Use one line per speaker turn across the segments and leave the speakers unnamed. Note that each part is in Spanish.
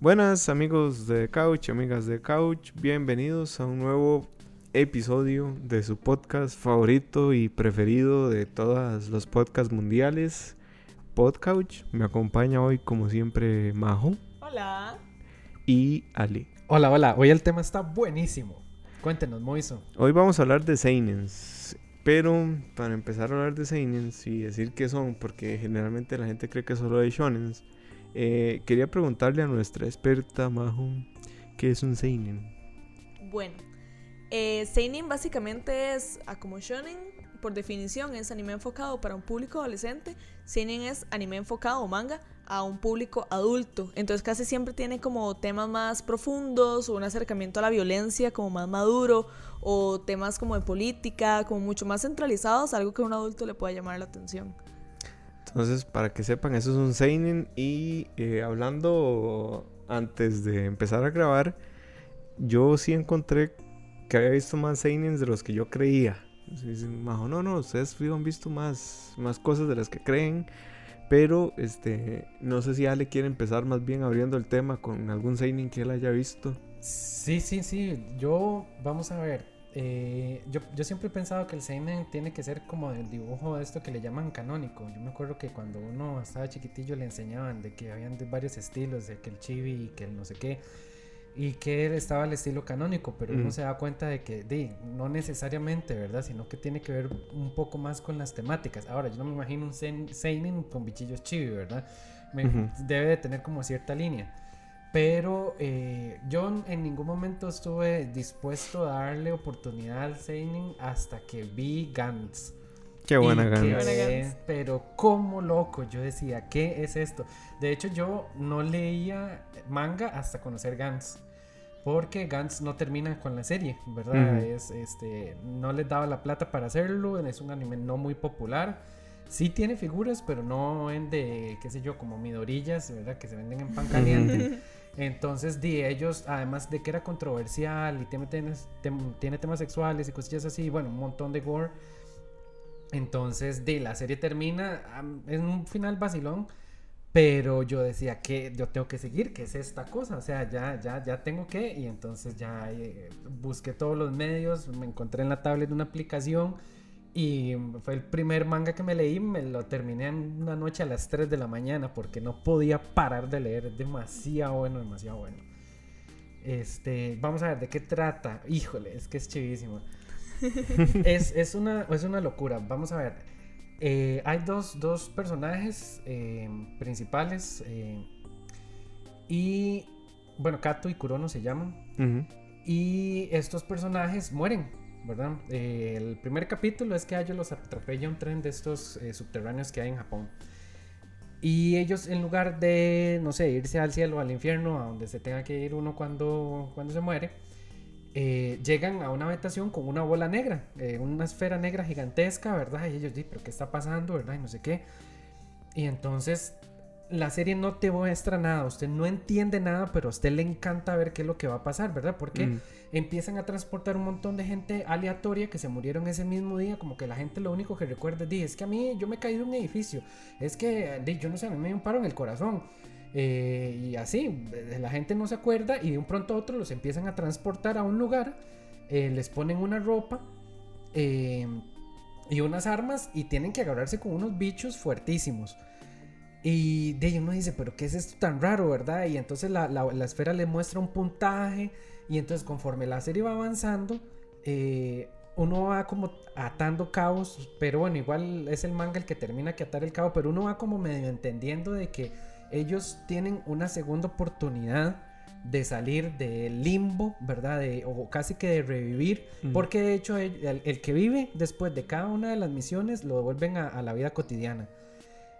Buenas amigos de Couch, amigas de Couch, bienvenidos a un nuevo episodio de su podcast favorito y preferido de todos los podcasts mundiales, Podcouch. Me acompaña hoy como siempre Majo.
Hola.
Y Ali.
Hola, hola. Hoy el tema está buenísimo. Cuéntenos, Moiso.
Hoy vamos a hablar de Seinens. Pero para empezar a hablar de Seinens y decir qué son, porque generalmente la gente cree que solo hay Shonens, eh, quería preguntarle a nuestra experta Majo, ¿qué es un Seinen?
Bueno, eh, Seinen básicamente es, a como shonen, por definición, es anime enfocado para un público adolescente. Seinen es anime enfocado o manga a un público adulto. Entonces casi siempre tiene como temas más profundos o un acercamiento a la violencia como más maduro o temas como de política, como mucho más centralizados, algo que a un adulto le pueda llamar la atención.
Entonces, para que sepan, eso es un Seinen y eh, hablando antes de empezar a grabar, yo sí encontré que había visto más Seinens de los que yo creía. Majo, no, no, ustedes han visto más, más cosas de las que creen. Pero este, no sé si Ale quiere empezar más bien abriendo el tema con algún Seinen que él haya visto.
Sí, sí, sí. Yo, vamos a ver. Eh, yo, yo, siempre he pensado que el Seinen tiene que ser como el dibujo de esto que le llaman canónico. Yo me acuerdo que cuando uno estaba chiquitillo le enseñaban de que habían varios estilos, de que el chibi y que el no sé qué y que estaba el estilo canónico, pero uno se da cuenta de que de, no necesariamente, ¿verdad? Sino que tiene que ver un poco más con las temáticas. Ahora, yo no me imagino un seinen con bichillos chibi, ¿verdad? Debe de tener como cierta línea. Pero eh, yo en ningún momento estuve dispuesto a darle oportunidad al seinen hasta que vi Gantz.
Qué buena Gantz.
Pero como loco, yo decía, ¿qué es esto? De hecho, yo no leía manga hasta conocer Gantz porque Gantz no termina con la serie, ¿verdad? es, este, no les daba la plata para hacerlo, es un anime no muy popular. Sí tiene figuras, pero no vende, qué sé yo, como midorillas, ¿verdad? Que se venden en pan caliente. Entonces, di ellos, además de que era controversial y tiene, temas sexuales y cosillas así, bueno, un montón de gore. Entonces, di, la serie termina en un final vacilón pero yo decía que yo tengo que seguir, ¿qué es esta cosa? O sea, ya, ya, ya tengo que. Y entonces ya eh, busqué todos los medios, me encontré en la tablet una aplicación y fue el primer manga que me leí, me lo terminé en una noche a las 3 de la mañana porque no podía parar de leer, es demasiado bueno, demasiado bueno. Este, vamos a ver de qué trata. Híjole, es que es chivísimo. es, es, una, es una locura. Vamos a ver. Eh, hay dos, dos personajes eh, principales. Eh, y bueno, Kato y Kurono se llaman. Y estos personajes mueren, ¿verdad? el primer capítulo es que a ellos los atropella un tren de estos subterráneos que hay en Japón. Y ellos, en lugar de, no sé, irse al cielo, al infierno, a donde se tenga que ir uno cuando, cuando se muere, eh, llegan a una habitación con una bola negra, eh, una esfera negra gigantesca, ¿verdad? Y ellos dicen, pero ¿qué está pasando, verdad? Y no sé qué. Y entonces la serie no te muestra nada, usted no entiende nada, pero a usted le encanta ver qué es lo que va a pasar, ¿verdad? Porque mm. empiezan a transportar un montón de gente aleatoria que se murieron ese mismo día, como que la gente lo único que recuerda es, es que a mí yo me caí de un edificio, es que yo no sé, a mí me dio un paro en el corazón. Eh, y así, eh, la gente no se acuerda y de un pronto a otro los empiezan a transportar a un lugar, eh, les ponen una ropa y unas armas y tienen que agarrarse con unos bichos fuertísimos. Y de ahí uno dice, pero ¿qué es esto tan raro, verdad? Y entonces la, la, esfera le muestra un puntaje y entonces conforme la serie va avanzando, uno va como atando cabos, pero bueno, igual es el manga el que termina que atar el cabo, pero uno va como medio entendiendo de que ellos tienen una segunda oportunidad de salir del limbo, ¿verdad? o casi que de revivir, porque de hecho el, que vive después de cada una de las misiones lo devuelven a, la vida cotidiana.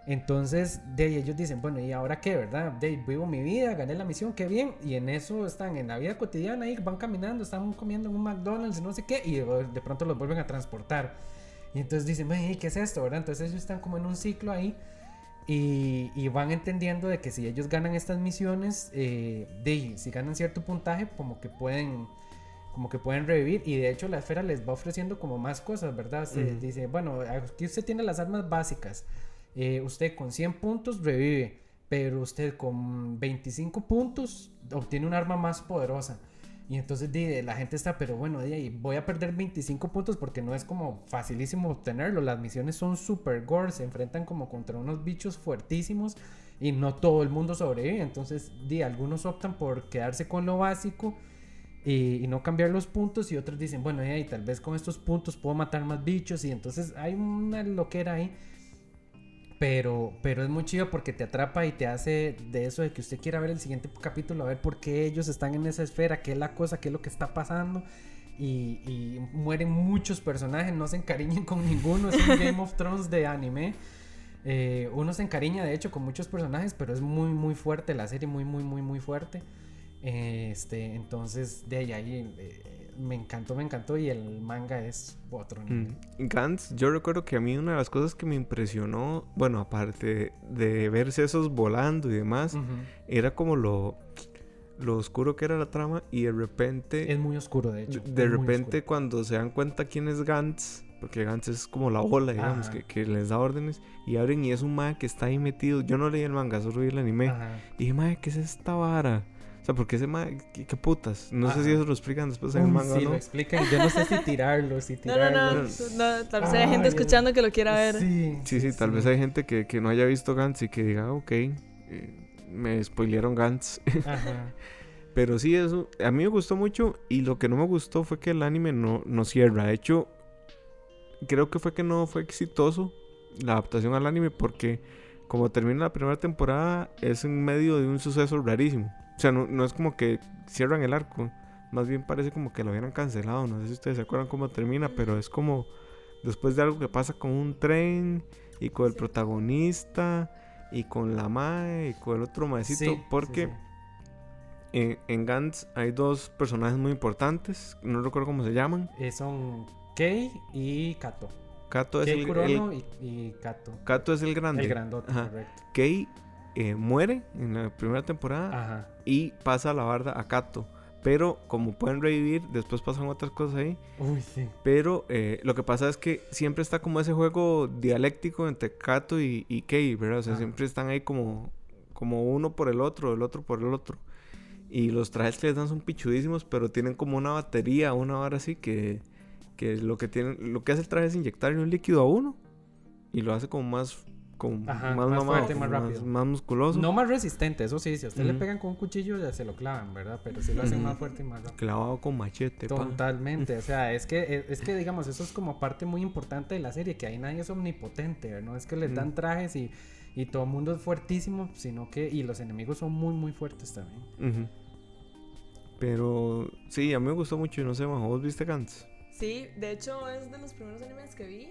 Entonces, de ellos dicen, bueno, ¿y ahora qué, verdad? De vivo mi vida, gané la misión, qué bien. Y en eso están en la vida cotidiana, ahí van caminando, están comiendo en un McDonald's, no sé qué, y de, pronto los vuelven a transportar. Y entonces dicen, ¿qué es esto, verdad? Entonces ellos están como en un ciclo ahí y, van entendiendo de que si ellos ganan estas misiones, eh, de, si ganan cierto puntaje, como que pueden como que pueden revivir y de hecho la esfera les va ofreciendo como más cosas, ¿verdad? Se dice, bueno, aquí usted tiene las armas básicas, eh, usted con 100 puntos revive, pero usted con 25 puntos obtiene un arma más poderosa. Y entonces di, la gente está, pero bueno, di, voy a perder 25 puntos porque no es como facilísimo obtenerlo. Las misiones son super gore, se enfrentan como contra unos bichos fuertísimos y no todo el mundo sobrevive. Entonces, di, algunos optan por quedarse con lo básico y, y no cambiar los puntos y otros dicen, bueno, y tal vez con estos puntos puedo matar más bichos y entonces hay una loquera ahí. Pero, pero es muy chido porque te atrapa y te hace de eso de que usted quiera ver el siguiente capítulo, a ver por qué ellos están en esa esfera, qué es la cosa, qué es lo que está pasando. Y, y mueren muchos personajes, no se encariñen con ninguno, es un Game of Thrones de anime. Eh, uno se encariña de hecho con muchos personajes, pero es muy muy fuerte la serie, muy muy muy muy fuerte. Este, entonces de ahí, ahí eh, me encantó, me encantó y el manga es otro nivel.
Mm. Gantz, yo recuerdo que a mí una de las cosas que me impresionó, bueno, aparte de verse esos volando y demás, era como lo, lo oscuro que era la trama y de repente,
Es muy oscuro, de hecho.
de repente cuando se dan cuenta quién es Gantz, porque Gantz es como la ola, digamos, que, que les da órdenes, y abren y es un mae que está ahí metido. Yo no leí el manga, solo vi el anime.
Ajá.
Y dije, mae, ¿qué es esta vara? O sea, porque ese mae, ¿qué, qué putas? No sé si eso lo explican después en el manga
sí,
o
lo
no.
explican. Yo no sé si tirarlo, si
No, no,
tirarlo.
no, no, Tal vez haya
Ay,
gente
es-
escuchando que lo quiera ver.
Sí,
Sí, sí, tal vez hay gente que, que no haya visto Gantz y que diga, "Ah, ok, eh, me spoilearon Gantz.
Ajá.
Pero sí, eso a mí me gustó mucho y lo que no me gustó fue que el anime no, no cierra. De hecho, creo que fue que no fue exitoso la adaptación al anime porque como termina la primera temporada es en medio de un suceso rarísimo. O sea, no, no es como que cierran el arco. Más bien parece como que lo hubieran cancelado. No sé si ustedes se acuerdan cómo termina, pero es como después de algo que pasa con un tren y con el protagonista y con la mae y con el otro maecito.
Sí,
porque
sí.
en, en Gantz hay dos personajes muy importantes, no recuerdo cómo se llaman.
Eh, son Kei y Kato.
Kato es el,
Kurono
el-
y, y Kato.
Kato es el grande.
El grandote,
Ajá.
correcto.
Kei eh, muere en la primera temporada
Ajá.
y pasa la barda a Kato. Pero como pueden revivir, después pasan otras cosas ahí.
Uy, sí.
Pero eh, lo que pasa es que siempre está como ese juego dialéctico entre Kato y, y Kei, ¿verdad? O sea, siempre están ahí como, como uno por el otro, el otro por el otro. Y los trajes que les dan son pichudísimos, pero tienen como una batería, una hora así que, que lo que tienen, lo que hace el traje es inyectarle un líquido a uno y lo hace como más, como
Ajá,
más,
más
mamado,
fuerte, más rápido.
más musculoso.
No más resistente, eso sí. Si a usted le pegan con un cuchillo, ya se lo clavan, ¿verdad? Pero sí lo hacen más fuerte y más rápido.
Clavado con machete, pa.
Totalmente, o sea, es que, es que digamos, eso es como parte muy importante de la serie, que ahí nadie es omnipotente, no es que les dan trajes y, y todo el mundo es fuertísimo, sino que, y los enemigos son muy, muy fuertes también.
Pero sí, a mí me gustó mucho y no sé, ¿vos viste Gantz?
Sí, de hecho es de los primeros animes que vi.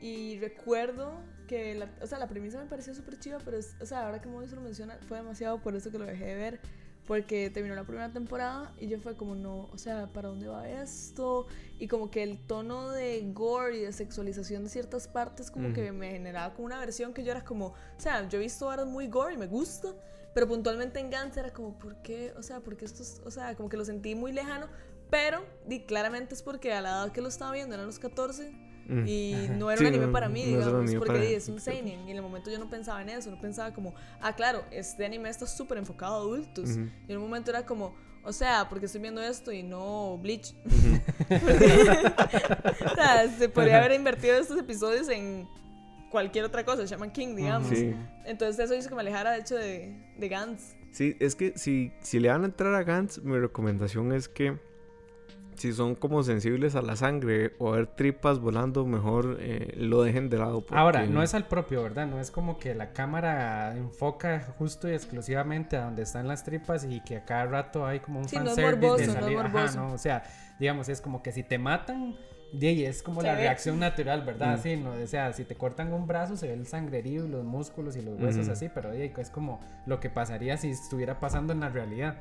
Y recuerdo que, la, o sea, la premisa me pareció súper chiva, pero, es- o sea, ahora que Mauricio lo menciona, fue demasiado por eso que lo dejé de ver. Porque terminó la primera temporada y yo fue como, no, o sea, ¿para dónde va esto? Y como que el tono de gore y de sexualización de ciertas partes como que
Ujú.
me generaba como una versión que yo era como, o sea, yo he visto ahora muy gore y me gusta, pero puntualmente en Gantz era como, ¿por qué? O sea, porque esto es, o sea, como que lo sentí muy lejano, pero di, claramente es porque a la edad que lo estaba viendo eran los 14
Mm.
y
Ajá.
no era
Sí,
un anime
no-
para mí,
no
digamos,
anime
porque
para-
es un seinen y en el momento yo no pensaba en eso, no pensaba como, ah, claro, este anime está súper enfocado a adultos.
Ujú.
Y en un momento era como, o sea, porque estoy viendo esto y no Bleach.
Ujú.
o sea, se podría haber invertido estos episodios en cualquier otra cosa, Shaman King, digamos.
Sí.
Entonces eso hizo que me alejara, de hecho, de, de Gantz.
Sí, es que si, si le van a entrar a Gantz, mi recomendación es que si son como sensibles a la sangre o a ver tripas volando, mejor eh, lo dejen de lado.
Ahora, no es al propio, ¿verdad? No es como que la cámara enfoca justo y exclusivamente a donde están las tripas y que a cada rato hay como un
Sí, no es
fanservice de
morboso, no es
salir. Ajá,
morboso.
no, o sea, digamos, es como que si te matan, de ahí es como
Se
la
ve.
reacción natural, ¿verdad?
Mm.
Sí, no, o sea, si te cortan un brazo se ve el sangrerío y los músculos y los huesos así, pero de es como lo que pasaría si estuviera pasando en la realidad.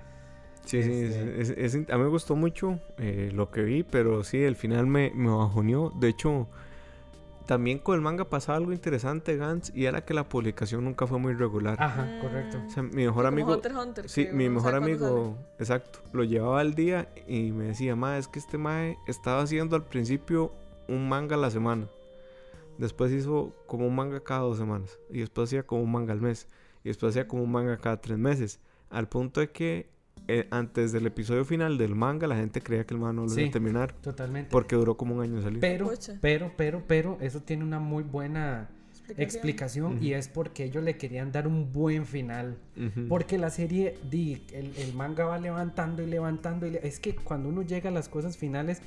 Sí, sí,
Este-
es- es- es- a mí me gustó mucho eh, lo que vi, pero sí, el final me, me bajoneó. De hecho, también con el manga pasaba algo interesante, Gantz, y era que la publicación nunca fue muy regular.
Ajá,
Mm.
correcto.
O sea, mi mejor
Como
amigo...
Hunter Hunter.
Sí, mi mejor amigo, exacto, lo llevaba al día y me decía, ma, es que este mae estaba haciendo al principio un manga a la semana. Después hizo como un manga cada dos semanas y después hacía como un manga al mes. y después hacía como un manga cada tres meses. Al punto de que eh, antes del episodio final del manga la gente creía que el manga no lo iba a terminar
Totalmente.
porque duró como un año en salir.
Pero, pero, pero, pero, eso tiene una muy buena
Explicación.
y es porque ellos le querían dar un buen final. Porque la serie, di, el, el manga va levantando y levantando. Y le- es que cuando uno llega a las cosas finales,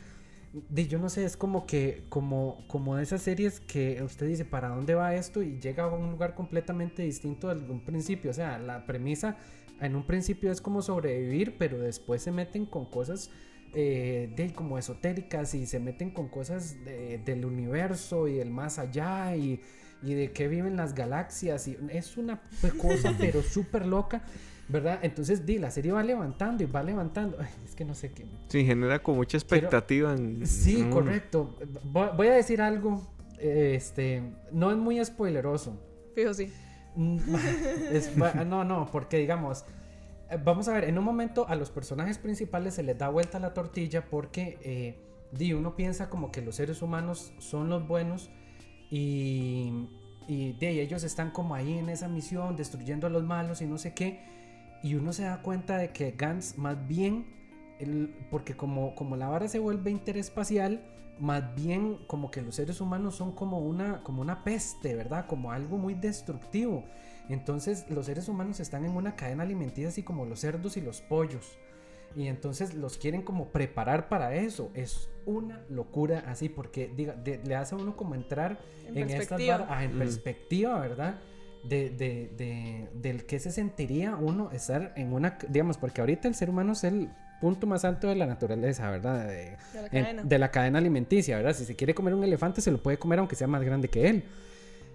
di, yo no sé, es como que, como, como de esas series que usted dice, ¿para dónde va esto? Y llega a un lugar completamente distinto al un principio. O sea, la premisa en un principio es como sobrevivir, pero después se meten con cosas eh, de, como esotéricas y se meten con cosas de- del universo y del más allá y, y de qué viven las galaxias. Y es una cosa, pero súper loca, ¿verdad? Entonces, di, la serie va levantando y va levantando. Ay, es que no sé qué.
Sí, genera como mucha expectativa en...
Sí, correcto. Voy, voy a decir algo, este, no es muy spoileroso.
Fijo, sí.
Mm, es- no, no, porque digamos, eh, vamos a ver, en un momento a los personajes principales se les da vuelta la tortilla porque eh, uno piensa como que los seres humanos son los buenos y, y de ellos están como ahí en esa misión destruyendo a los malos y no sé qué y uno se da cuenta de que Gantz más bien porque como, como la vara se vuelve interespacial, más bien como que los seres humanos son como una, como una peste, ¿verdad? Como algo muy destructivo. Entonces los seres humanos están en una cadena alimenticia así como los cerdos y los pollos. Y entonces los quieren como preparar para eso. Es una locura así porque diga, de- le hace a uno como entrar
En
en, estas
perspectiva.
ah, en
Mm.
perspectiva, ¿verdad? De, de, de- del que se sentiría uno estar en una, digamos, porque ahorita el ser humano es el punto más alto de la naturaleza, ¿verdad? De,
De la
en-
cadena.
de la cadena alimenticia, ¿verdad? Si se quiere comer un elefante, se lo puede comer aunque sea más grande que él.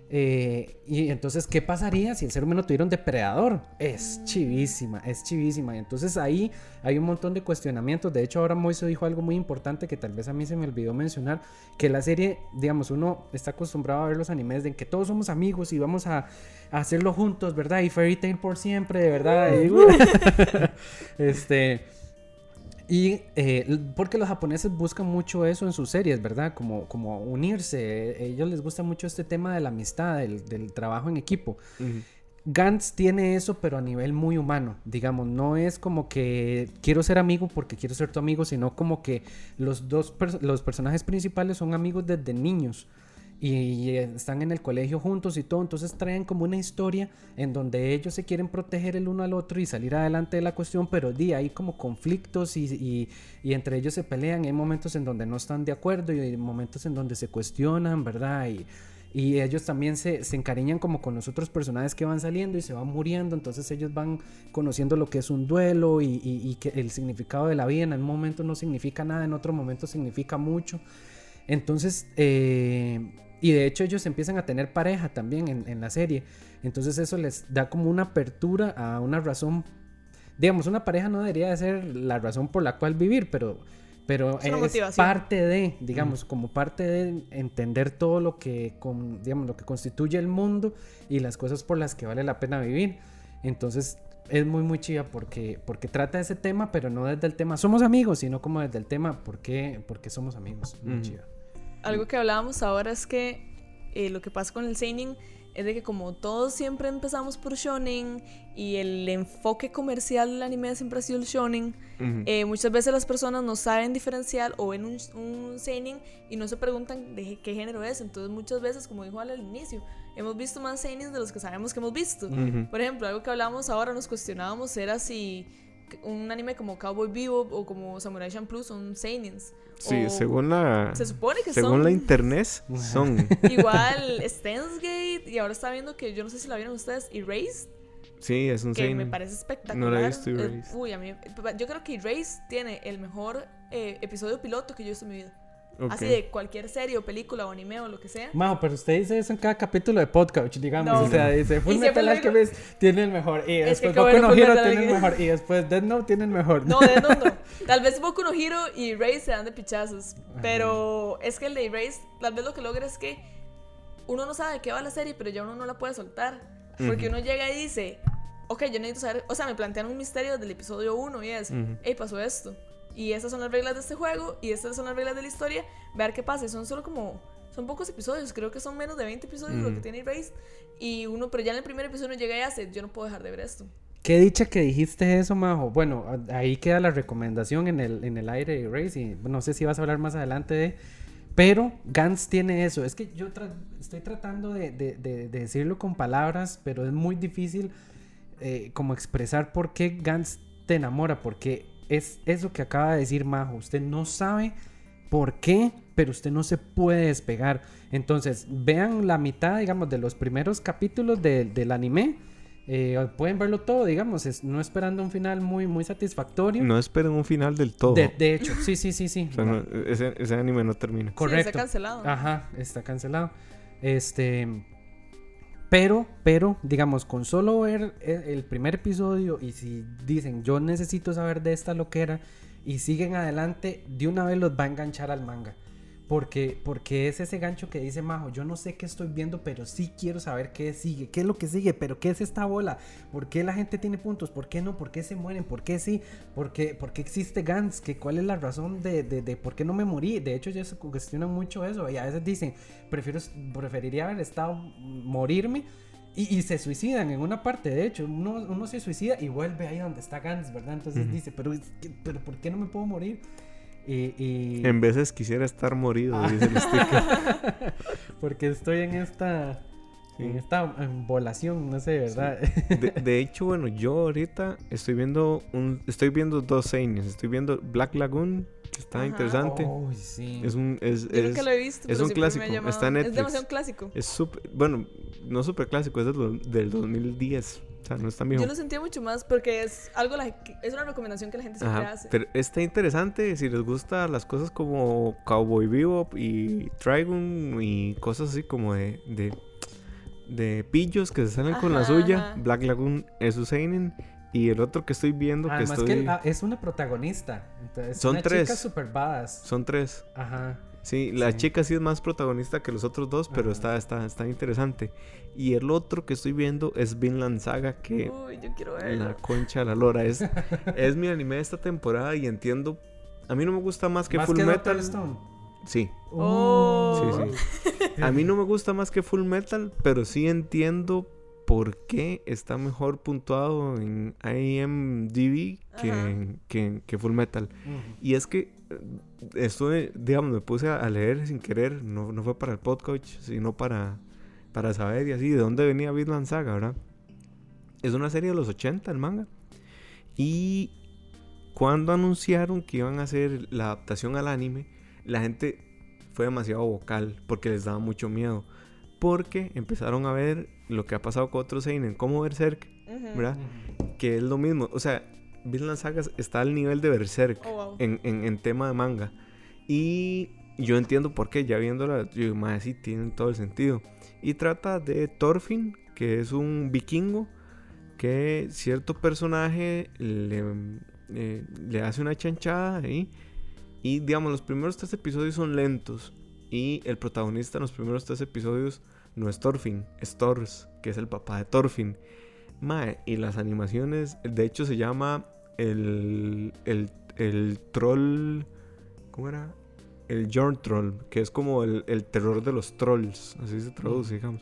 Eh, y entonces, ¿qué pasaría si el ser humano tuviera un depredador? Es chivísima, es chivísima. Y entonces ahí hay un montón de cuestionamientos. De hecho, ahora Moiso dijo algo muy importante que tal vez a mí se me olvidó mencionar, que la serie, digamos, uno está acostumbrado a ver los animes de en que todos somos amigos y vamos a, a hacerlo juntos, ¿verdad? Y Fairy Tail por siempre, verdad. Y- este... Y eh, porque los japoneses buscan mucho eso en sus series, ¿verdad? Como, como unirse. A ellos les gusta mucho este tema de la amistad, del, del trabajo en equipo. Gantz tiene eso, pero a nivel muy humano. Digamos, no es como que quiero ser amigo porque quiero ser tu amigo, sino como que los dos los personajes principales son amigos desde niños y, están en el colegio juntos y todo. Entonces traen como una historia en donde ellos se quieren proteger el uno al otro y salir adelante de la cuestión, pero di, hay como conflictos y, y- y entre ellos se pelean. Hay momentos en donde no están de acuerdo y hay momentos en donde se cuestionan, ¿verdad? Y, y ellos también se, se encariñan como con los otros personajes que van saliendo y se van muriendo. Entonces ellos van conociendo lo que es un duelo y- y que el significado de la vida en un momento no significa nada, en otro momento significa mucho. Entonces, eh, y de hecho ellos empiezan a tener pareja también en, en la serie. Entonces eso les da como una apertura a una razón. Digamos, una pareja no debería de ser la razón por la cual vivir, pero, pero
Es
es parte de, digamos, como parte de entender todo lo que, con, digamos, lo que constituye el mundo y las cosas por las que vale la pena vivir. Entonces es muy, muy chida porque, porque trata ese tema, pero no desde el tema somos amigos, sino como desde el tema por qué, por qué somos amigos. Muy
Ujú.
chida.
Algo que hablábamos ahora es que eh, lo que pasa con el seinen es de que como todos siempre empezamos por shonen y el enfoque comercial del anime siempre ha sido el shonen,
Ujú.
eh, muchas veces las personas no saben diferenciar o ven un, un seinen y no se preguntan de qué género es. Entonces muchas veces, como dijo al inicio, hemos visto más seinen de los que sabemos que hemos visto.
Ujú.
Por ejemplo, algo que hablamos ahora, nos cuestionábamos era si un anime como Cowboy Vivo o como Samurai Champloo son seinens.
Sí,
O
según la...
Se supone que
Según
son.
la internet, son...
Igual Steins Gate, y ahora está viendo que yo no sé si la vieron ustedes, Erased,
Sí, es un
que me parece espectacular.
No la he visto,
Eh,
Erased.
uy, a mí, yo creo que Erased tiene el mejor eh, episodio piloto que yo he visto en mi vida.
Ok.
Así de cualquier serie o película o anime o lo que sea.
Majo, pero usted dice eso en cada capítulo de podcast, digamos.
No.
O sea, dice Full Metal Alchemist tiene el mejor. Y
Es que
después Boku
bueno
no Hero tiene el mejor. Y después Death Note tiene el mejor.
No, de no, no. Tal vez Boku no Hero y Erased se dan de pichazos. Pero es que el de Erased, tal vez lo que logra es que uno no sabe de qué va la serie, pero ya uno no la puede soltar. Porque uno llega y dice, ok, yo necesito saber. O sea, me plantean un misterio desde el episodio 1 y es,
Ujú.
hey, pasó esto. Y estas son las reglas de este juego y estas son las reglas de la historia. Ver qué pasa. Son solo como. son pocos episodios, creo que son menos de 20 episodios lo que
Mm.
tiene Erased. Y uno, pero ya en el primer episodio llega y hace, yo no puedo dejar de ver esto.
Qué dicha que dijiste eso, Majo. Bueno, ahí queda la recomendación en el, en el aire de Race. Y no sé si vas a hablar más adelante de. Pero Gantz tiene eso. Es que yo tra- estoy tratando de, de- de- de decirlo con palabras, pero es muy difícil eh, como expresar por qué Gantz te enamora. Porque es eso que acaba de decir Majo. Usted no sabe por qué, pero usted no se puede despegar. Entonces, vean la mitad, digamos, de los primeros capítulos de- del anime. Eh, pueden verlo todo, digamos, es- no esperando un final muy, muy satisfactorio.
No esperen un final del todo.
De, de hecho, sí, sí, sí, sí.
O sea, no, ese, ese anime no termina.
Sí,
Correcto.
está cancelado.
Ajá, está cancelado. Este. Pero, pero, digamos, con solo ver el, el primer episodio y si dicen yo necesito saber de esta loquera y siguen adelante, de una vez los va a enganchar al manga. Porque, porque es ese gancho que dice Majo, yo no sé qué estoy viendo, pero sí quiero saber qué sigue, qué es lo que sigue, pero qué es esta bola, por qué la gente tiene puntos, por qué no, por qué se mueren, por qué sí, por qué, por qué existe Gans, ¿Qué, cuál es la razón de, de, de por qué no me morí. De hecho, se cuestionan mucho eso y a veces dicen, prefiero, preferiría haber estado morirme. Y, y se suicidan en una parte, de hecho, uno, uno se suicida y vuelve ahí donde está Gans, ¿verdad? Entonces dice, pero, que- pero ¿por qué no me puedo morir? Y, y-
En veces quisiera estar morido,
Ah.
dice el sticker.
Porque estoy en esta. En
Sí.
esta volación, no sé, ¿verdad?
De, de hecho, bueno, yo ahorita estoy viendo un, estoy viendo dos seines. Estoy viendo Black Lagoon, está
Ajá.
interesante.
Uy, sí.
Es un, es,
Yo
es,
nunca lo he visto.
es
pero
un
siempre me ha
clásico,
llamado-
está en
Es
Netflix.
demasiado clásico.
es súper, bueno, no súper clásico, es del, do- del 2010. O sea, no es tan viejo.
Yo lo sentía mucho más porque es algo la- es una recomendación que la gente siempre
Ajá,
hace.
pero está interesante si les gusta las cosas como Cowboy Bebop y Trigun y cosas así como de, de, de pillos que se salen con la suya.
ajá.
Black Lagoon es su seinen y el otro que estoy viendo que
Además
estoy
que ah, es una protagonista. Entonces,
Son
una
tres.
chica super badass.
son tres.
Ajá.
Sí, la
Sí.
chica sí es más protagonista que los otros dos, pero
Ajá.
está, está, está interesante. Y el otro que estoy viendo es Vinland Saga, que
Uy, yo quiero
la concha de la lora es, es mi anime de esta temporada y entiendo. A mí no me gusta más que
Más
Full
que
Metal.
Stone.
Sí,
Oh.
Sí, A mí no me gusta más que Full Metal, pero sí entiendo por qué está mejor puntuado en IMDb que, que, que Full Metal. Y es que eh, estuve, digamos, me puse a leer sin querer, no, no fue para el podcast, sino para, para saber y así de dónde venía Vinland Saga, ¿verdad? Es una serie de los 80, el manga. Y cuando anunciaron que iban a hacer la adaptación al anime, la gente fue demasiado vocal porque les daba mucho miedo. Porque empezaron a ver lo que ha pasado con otros Seinen, como Berserk. ¿verdad? Que es lo mismo. O sea, Vinland Saga está al nivel de Berserk
Oh, wow.
en, en- en tema de manga. Y yo entiendo por qué, ya viéndola, yo digo, "Mae, sí, tienen todo el sentido. Y trata de Thorfinn, que es un vikingo, que cierto personaje le, eh, le hace una chanchada ahí. Y digamos, los primeros tres episodios son lentos. Y el protagonista en los primeros tres episodios no es Thorfinn, es Thors, que es el papá de Thorfinn. Mae, y las animaciones, de hecho se llama el, el, el troll. ¿Cómo era? El Jorn Troll, que es como el, el terror de los trolls, así se traduce, digamos.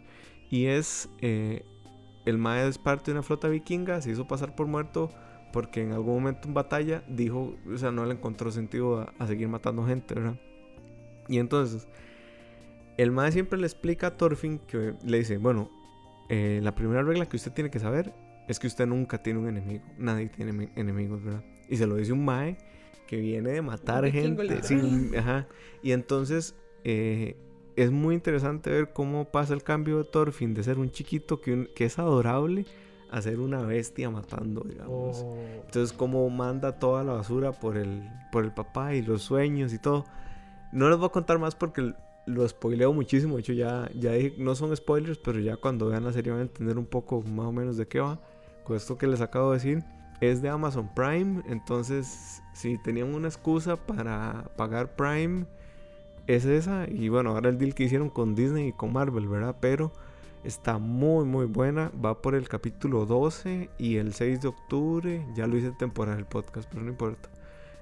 Y es. eh, el Mae es parte de una flota vikinga, se hizo pasar por muerto porque en algún momento en batalla dijo, o sea, no le encontró sentido a, a seguir matando gente, ¿verdad? Y entonces, el Mae siempre le explica a Thorfinn que le dice, bueno, eh, la primera regla que usted tiene que saber es que usted nunca tiene un enemigo. Nadie tiene emi- enemigos, ¿verdad? Y se lo dice un Mae que viene de matar gente. Sí, ajá. Y entonces eh, es muy interesante ver cómo pasa el cambio de Thorfinn de ser un chiquito que, un- que es adorable a ser una bestia matando, digamos.
Oh.
Entonces, cómo manda toda la basura por el, por el papá y los sueños y todo. No les voy a contar más porque lo spoileo muchísimo. De hecho, ya, ya dije, no son spoilers, pero ya cuando vean la serie van a entender un poco más o menos de qué va. Con esto que les acabo de decir, es de Amazon Prime. Entonces, si tenían una excusa para pagar Prime, es esa. Y bueno, ahora el deal que hicieron con Disney y con Marvel, ¿verdad? Pero está muy, muy buena. Va por el capítulo 12 y el 6 de octubre. Ya lo hice temporal el podcast, pero no importa.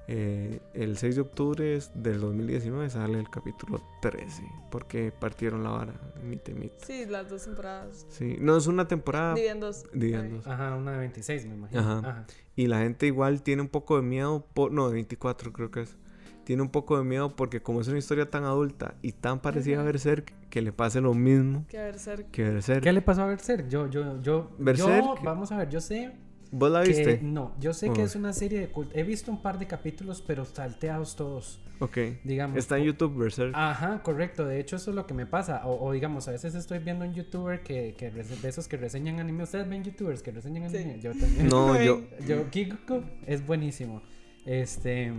Eh, el 6 de octubre del 2019 sale el capítulo 13, porque partieron la vara, and Meet.
Sí, las dos temporadas.
Sí, no es una temporada
Dividían dos. Ay.
dos.
Ajá, una de 26, me imagino.
Ajá.
Ajá.
Y la gente igual tiene un poco de miedo, por, no, de 24 creo que es. Tiene un poco de miedo porque como es una historia tan adulta y tan parecida a. Berserk, que le pase lo mismo
Que ser.
que Berserk.
¿Qué le pasó a Berserk? Yo, yo, yo,
Berserk.
yo, vamos a ver, yo sé
¿Vos la
que,
viste?
no, yo sé que
Oh.
es una serie de culto. He visto un par de capítulos, pero salteados todos,
Ok.
digamos.
Está en YouTube Berserk.
Ajá, correcto. De hecho, eso es lo que me pasa. O, o digamos, a veces estoy viendo un youtuber que, que de esos que reseñan anime. ¿Ustedes ven youtubers que reseñan
Sí.
anime? Yo también.
No, yo...
Yo, Kikuko es buenísimo. Este.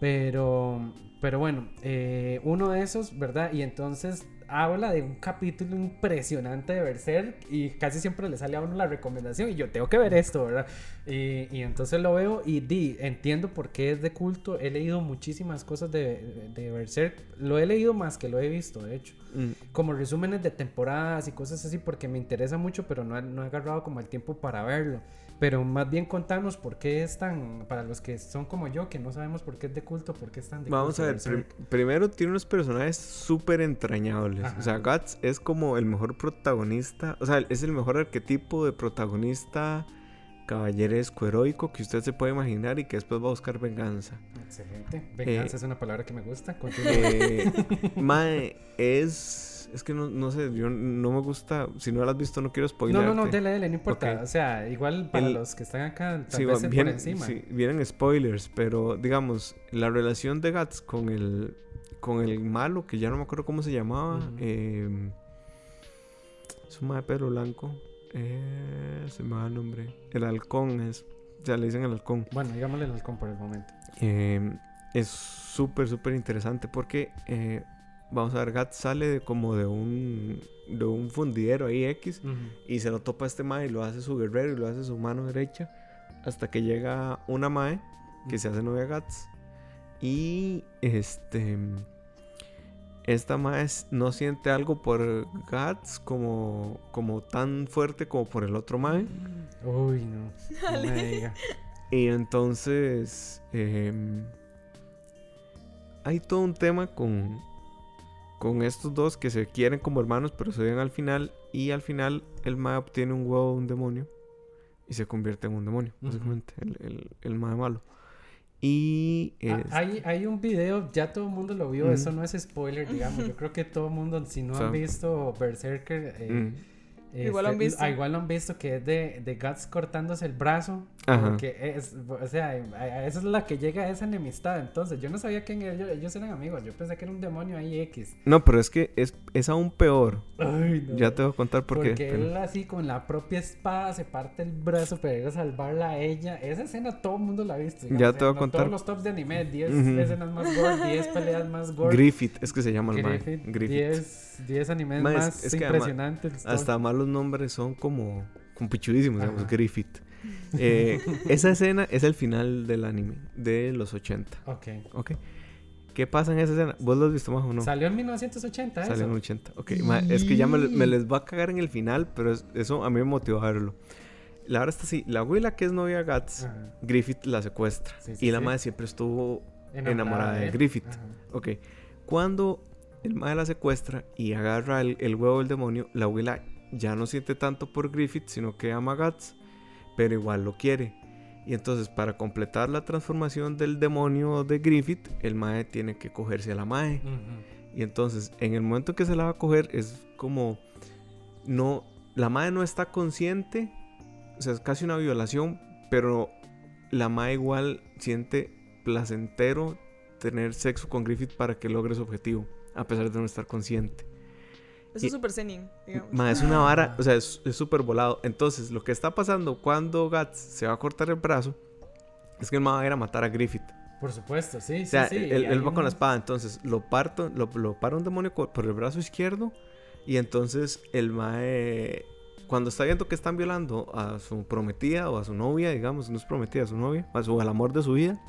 Pero. Pero bueno, eh, uno de esos, ¿verdad? Y entonces habla de un capítulo impresionante de Berserk y casi siempre le sale a uno la recomendación y yo tengo que ver esto, ¿verdad? Y, y entonces lo veo y di, entiendo por qué es de culto. He leído muchísimas cosas de, de Berserk. Lo he leído más que lo he visto, de hecho
Mm,
como resúmenes de temporadas y cosas así porque me interesa mucho, pero no, he- no he agarrado como el tiempo para verlo. Pero más bien contanos por qué es tan, para los que son como yo, que no sabemos por qué es de culto, por qué es tan de
Vamos
culto
a ver, prim- primero tiene unos personajes súper entrañables.
Ajá.
O sea, Guts es como el mejor protagonista, o sea, es el mejor arquetipo de protagonista caballeresco, heroico que usted se puede imaginar y que después va a buscar venganza.
Excelente. Venganza
Eh,
es una palabra que me gusta.
Eh, mae, es... Es que no, no sé, yo no me gusta, si no lo has visto no quiero
no,
spoiler.
no, no, dele, dele, no importa. O sea, igual para
El-
los que están acá, tal
Sí,
vez
va-
por
vienen,
encima.
sí, vienen spoilers, pero digamos, la relación de Guts con el, con el malo, que ya no me acuerdo cómo se llamaba,
Ujú.
eh, es un mae de pelo blanco, eh, se me va el nombre, el halcón es, o sea, le dicen el halcón,
Bueno, digámosle el halcón por el momento.
Eh, es súper, súper interesante porque, eh, vamos a ver, Guts sale de como de un, de un fundidero ahí X, y se lo topa a este mae y lo hace su guerrero y lo hace su mano derecha. Hasta que llega una mae que se hace novia a Guts. Y este. Esta mae no siente algo por Guts como, como tan fuerte como por el otro mae.
Uy, no. No me diga.
Y entonces. em, hay todo un tema con. Con estos dos que se quieren como hermanos, pero se ven al final. Y al final el mae obtiene un huevo de un demonio. Y se convierte en un demonio,
Ujú.
básicamente. El, el, el mae malo. Y.
Ah,
es-
hay, hay un video, ya todo el mundo lo vio, eso no es spoiler, digamos. Yo creo que todo el mundo, si no
O sea,
han visto Berserker, eh,
mm,
Igual lo han
este,
visto.
ah, igual lo han visto, que es de, de Guts cortándose el brazo.
Ajá.
Porque es, o sea, a- esa es la que llega a esa enemistad. Entonces, yo no sabía que ellos, ellos eran amigos, yo pensé que era un demonio ahí X.
No, pero es que es, es aún peor.
Ay, no.
Ya te voy a contar por
Porque
qué. pero-
él así con la propia espada se parte el brazo para ir a salvarla a ella. Esa escena todo el mundo la ha visto.
Ya
digamos,
te voy a contar.
Todos los tops de anime, 10
Ujú.
escenas más gore, 10 peleas más gore.
Griffith, es que se llama el.
Griffith,
Griffith.
10, 10 animes
Ma, es-
más
es
impresionantes.
Hasta más los nombres son como, como pichudísimos, digamos. Griffith. Eh, esa escena es el final del anime, de los 80.
Ok.
¿Ok? ¿Qué pasa en esa escena? ¿Vos lo has visto más o no?
Salió en 1980
Sale
eso.
en el 80. Ok, ma, es que ya me, me les va a cagar en el final, pero es- eso a mí me motivó a verlo. La verdad está así, la abuela que es novia de Guts,
Ajá.
Griffith la secuestra.
Sí, sí,
y la
sí.
madre siempre estuvo enamorada de
él.
Griffith.
Ajá.
Ok. Cuando el madre la secuestra y agarra el, el huevo del demonio, la abuela ya no siente tanto por Griffith, sino que ama a Guts, pero igual lo quiere. Y entonces, para completar la transformación del demonio de Griffith, el mae tiene que cogerse a la mae. Y entonces, en el momento que se la va a coger, es como. No. La mae no está consciente. O sea, es casi una violación. Pero la mae igual siente placentero tener sexo con Griffith para que logre su objetivo. A pesar de no estar consciente.
Eso
Y-
es super Zenin, digamos.
Ma, es una vara, o sea, es súper volado. Entonces, lo que está pasando cuando Guts se va a cortar el brazo es que el ma va a ir a matar a Griffith.
Por supuesto, sí,
O sea,
sí, sí.
él, él va con la
un-
espada, entonces lo parto, lo, lo para un demonio por el brazo izquierdo y entonces el mae, cuando está viendo que están violando a su prometida o a su novia, digamos, no es prometida, a su novia, su, al amor de su vida,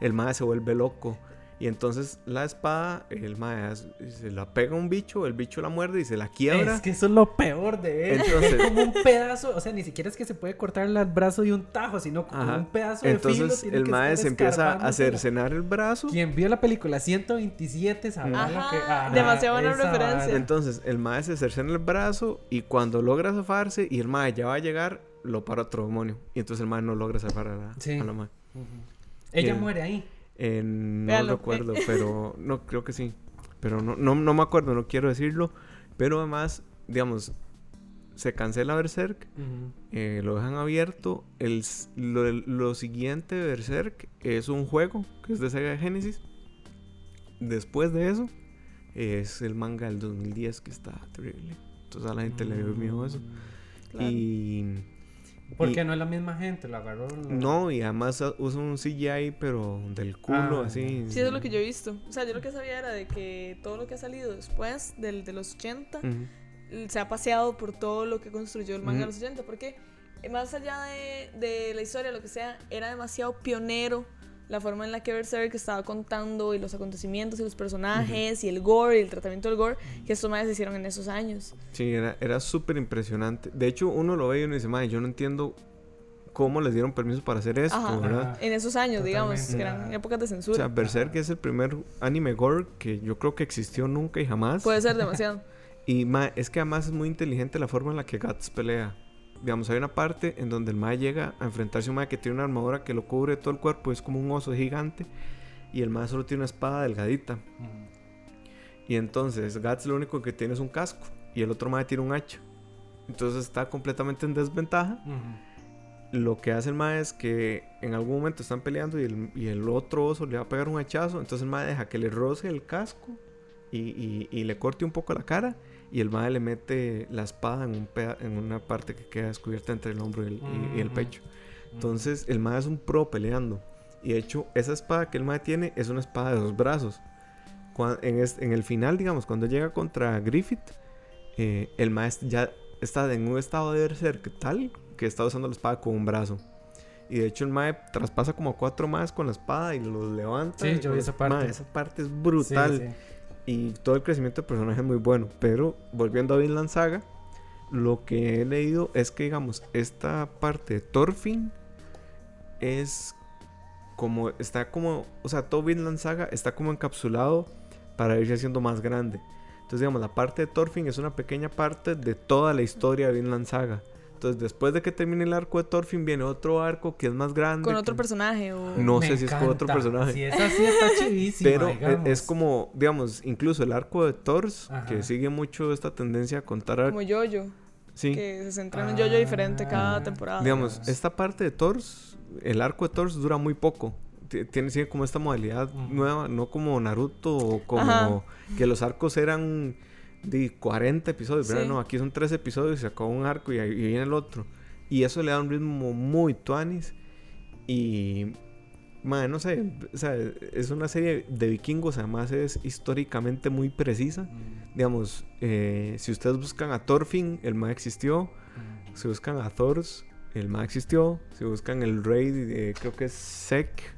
el mae se vuelve loco Y entonces la espada, el mae as- se la pega a un bicho, el bicho la muerde y se la quiebra.
Es que eso es lo peor de él.
Entonces-
es como un pedazo, o sea, ni siquiera es que se puede cortar el brazo de un tajo, sino como
Ajá.
un pedazo de filo.
Entonces
tiene
el
que
mae
estar
se empieza a cercenar el brazo.
Quien vio la película 127 sabrá
Ajá,
lo que. Ajá,
demasiado buena referencia.
vara.
Entonces el mae se cercena el brazo y cuando logra zafarse y el mae ya va a llegar, lo para otro demonio. Y entonces el mae no logra zafar a la,
Sí.
a la mae.
Ujú. Ella
Eh,
muere ahí.
Eh, no
Véalo.
recuerdo, pero no creo que sí. Pero no, no, no me acuerdo, no quiero decirlo. Pero además, digamos, se cancela Berserk, eh, lo dejan abierto. El, lo, lo siguiente de Berserk es un juego que es de Sega Genesis. Después de eso, es el manga del 2010 que está terrible. Entonces a la gente le dio miedo eso.
Claro.
Y.
Porque
y-
no es la misma gente, lo agarró. lo-
No, y además usa un CGI, pero del culo,
Ah,
así.
Sí, eso es lo que yo he visto. O sea, yo lo que sabía era de que todo lo que ha salido después del, de los 80
Ujú.
se ha paseado por todo lo que construyó el manga de los 80. Porque más allá de, de la historia, lo que sea, era demasiado pionero la forma en la que Berserk estaba contando y los acontecimientos y los personajes y el gore y el tratamiento del gore que estos madres hicieron en esos años.
Sí, era, era súper impresionante. De hecho, uno lo ve y uno dice, madre, yo no entiendo cómo les dieron permiso para hacer esto,
Ajá.
¿verdad?
Ajá.
En esos años, digamos,
Totalmente.
que eran
Ajá.
épocas de
O
censura.
sea, Berserk es el primer anime gore que yo creo que existió nunca y jamás.
Puede ser demasiado.
Y ma, es que además es muy inteligente la forma en la que Guts pelea. Digamos, hay una parte en donde el Mae llega a enfrentarse a un Mae que tiene una armadura que lo cubre todo el cuerpo, es como un oso gigante. Y el Mae solo tiene una espada delgadita. Y entonces Guts lo único que tiene es un casco. Y el otro Mae tiene un hacha. Entonces está completamente en desventaja. Lo que hace el Mae es que en algún momento están peleando y el, y el otro oso le va a pegar un hachazo. Entonces el Mae deja que le roce el casco y, y- y le corte un poco la cara. Y el Mae le mete la espada en, un peda- en una parte que queda descubierta entre el hombro y el, y- y el
Ujú.
pecho. Entonces el Mae es un pro peleando. Y de hecho, esa espada que el Mae tiene es una espada de dos brazos. En, el final, digamos, cuando llega contra Griffith, eh, el Mae es- ya está en un estado de berserk tal que está usando la espada con un brazo. Y de hecho el Mae traspasa como cuatro más con la espada y los levanta.
Sí, yo vi esa parte.
Mae, esa parte es brutal.
Sí, sí.
Y todo el crecimiento del personaje es muy bueno. Pero volviendo a Vinland Saga, lo que he leído es que, digamos, esta parte de Thorfinn es como. Está como. O sea, todo Vinland Saga está como encapsulado para irse haciendo más grande. Entonces, digamos, la parte de Thorfinn es una pequeña parte de toda la historia de Vinland Saga. Entonces, después de que termine el arco de Thorfinn, viene otro arco que es más grande.
Con otro
que-
personaje o...
No
Me
sé si es con otro personaje.
Si es así, está chivísima.
Pero e-
digamos.
es como, digamos, incluso el arco de Thors,
Ajá.
que sigue mucho esta tendencia a contar arcos.
Como Jojo,
Sí,
que se centra en un Jojo diferente cada
Ah.
temporada.
digamos, esta parte de Thors, el arco de Thors dura muy poco. Ti- Tiene sigue como esta modalidad nueva, no como Naruto o como
Ajá.
que los arcos eran de 40 episodios, ¿verdad?
Sí.
No, aquí son 3 episodios y se acabó un arco y y viene el otro. Y eso le da un ritmo muy tuanis. Y. Madre, no sé. O sea, es una serie de vikingos, además es históricamente muy precisa.
Mm,
Digamos, eh, si ustedes buscan a Thorfinn, el ma existió.
mm.
Si buscan a Thors, el ma existió. Si buscan el rey, de, creo que es Sek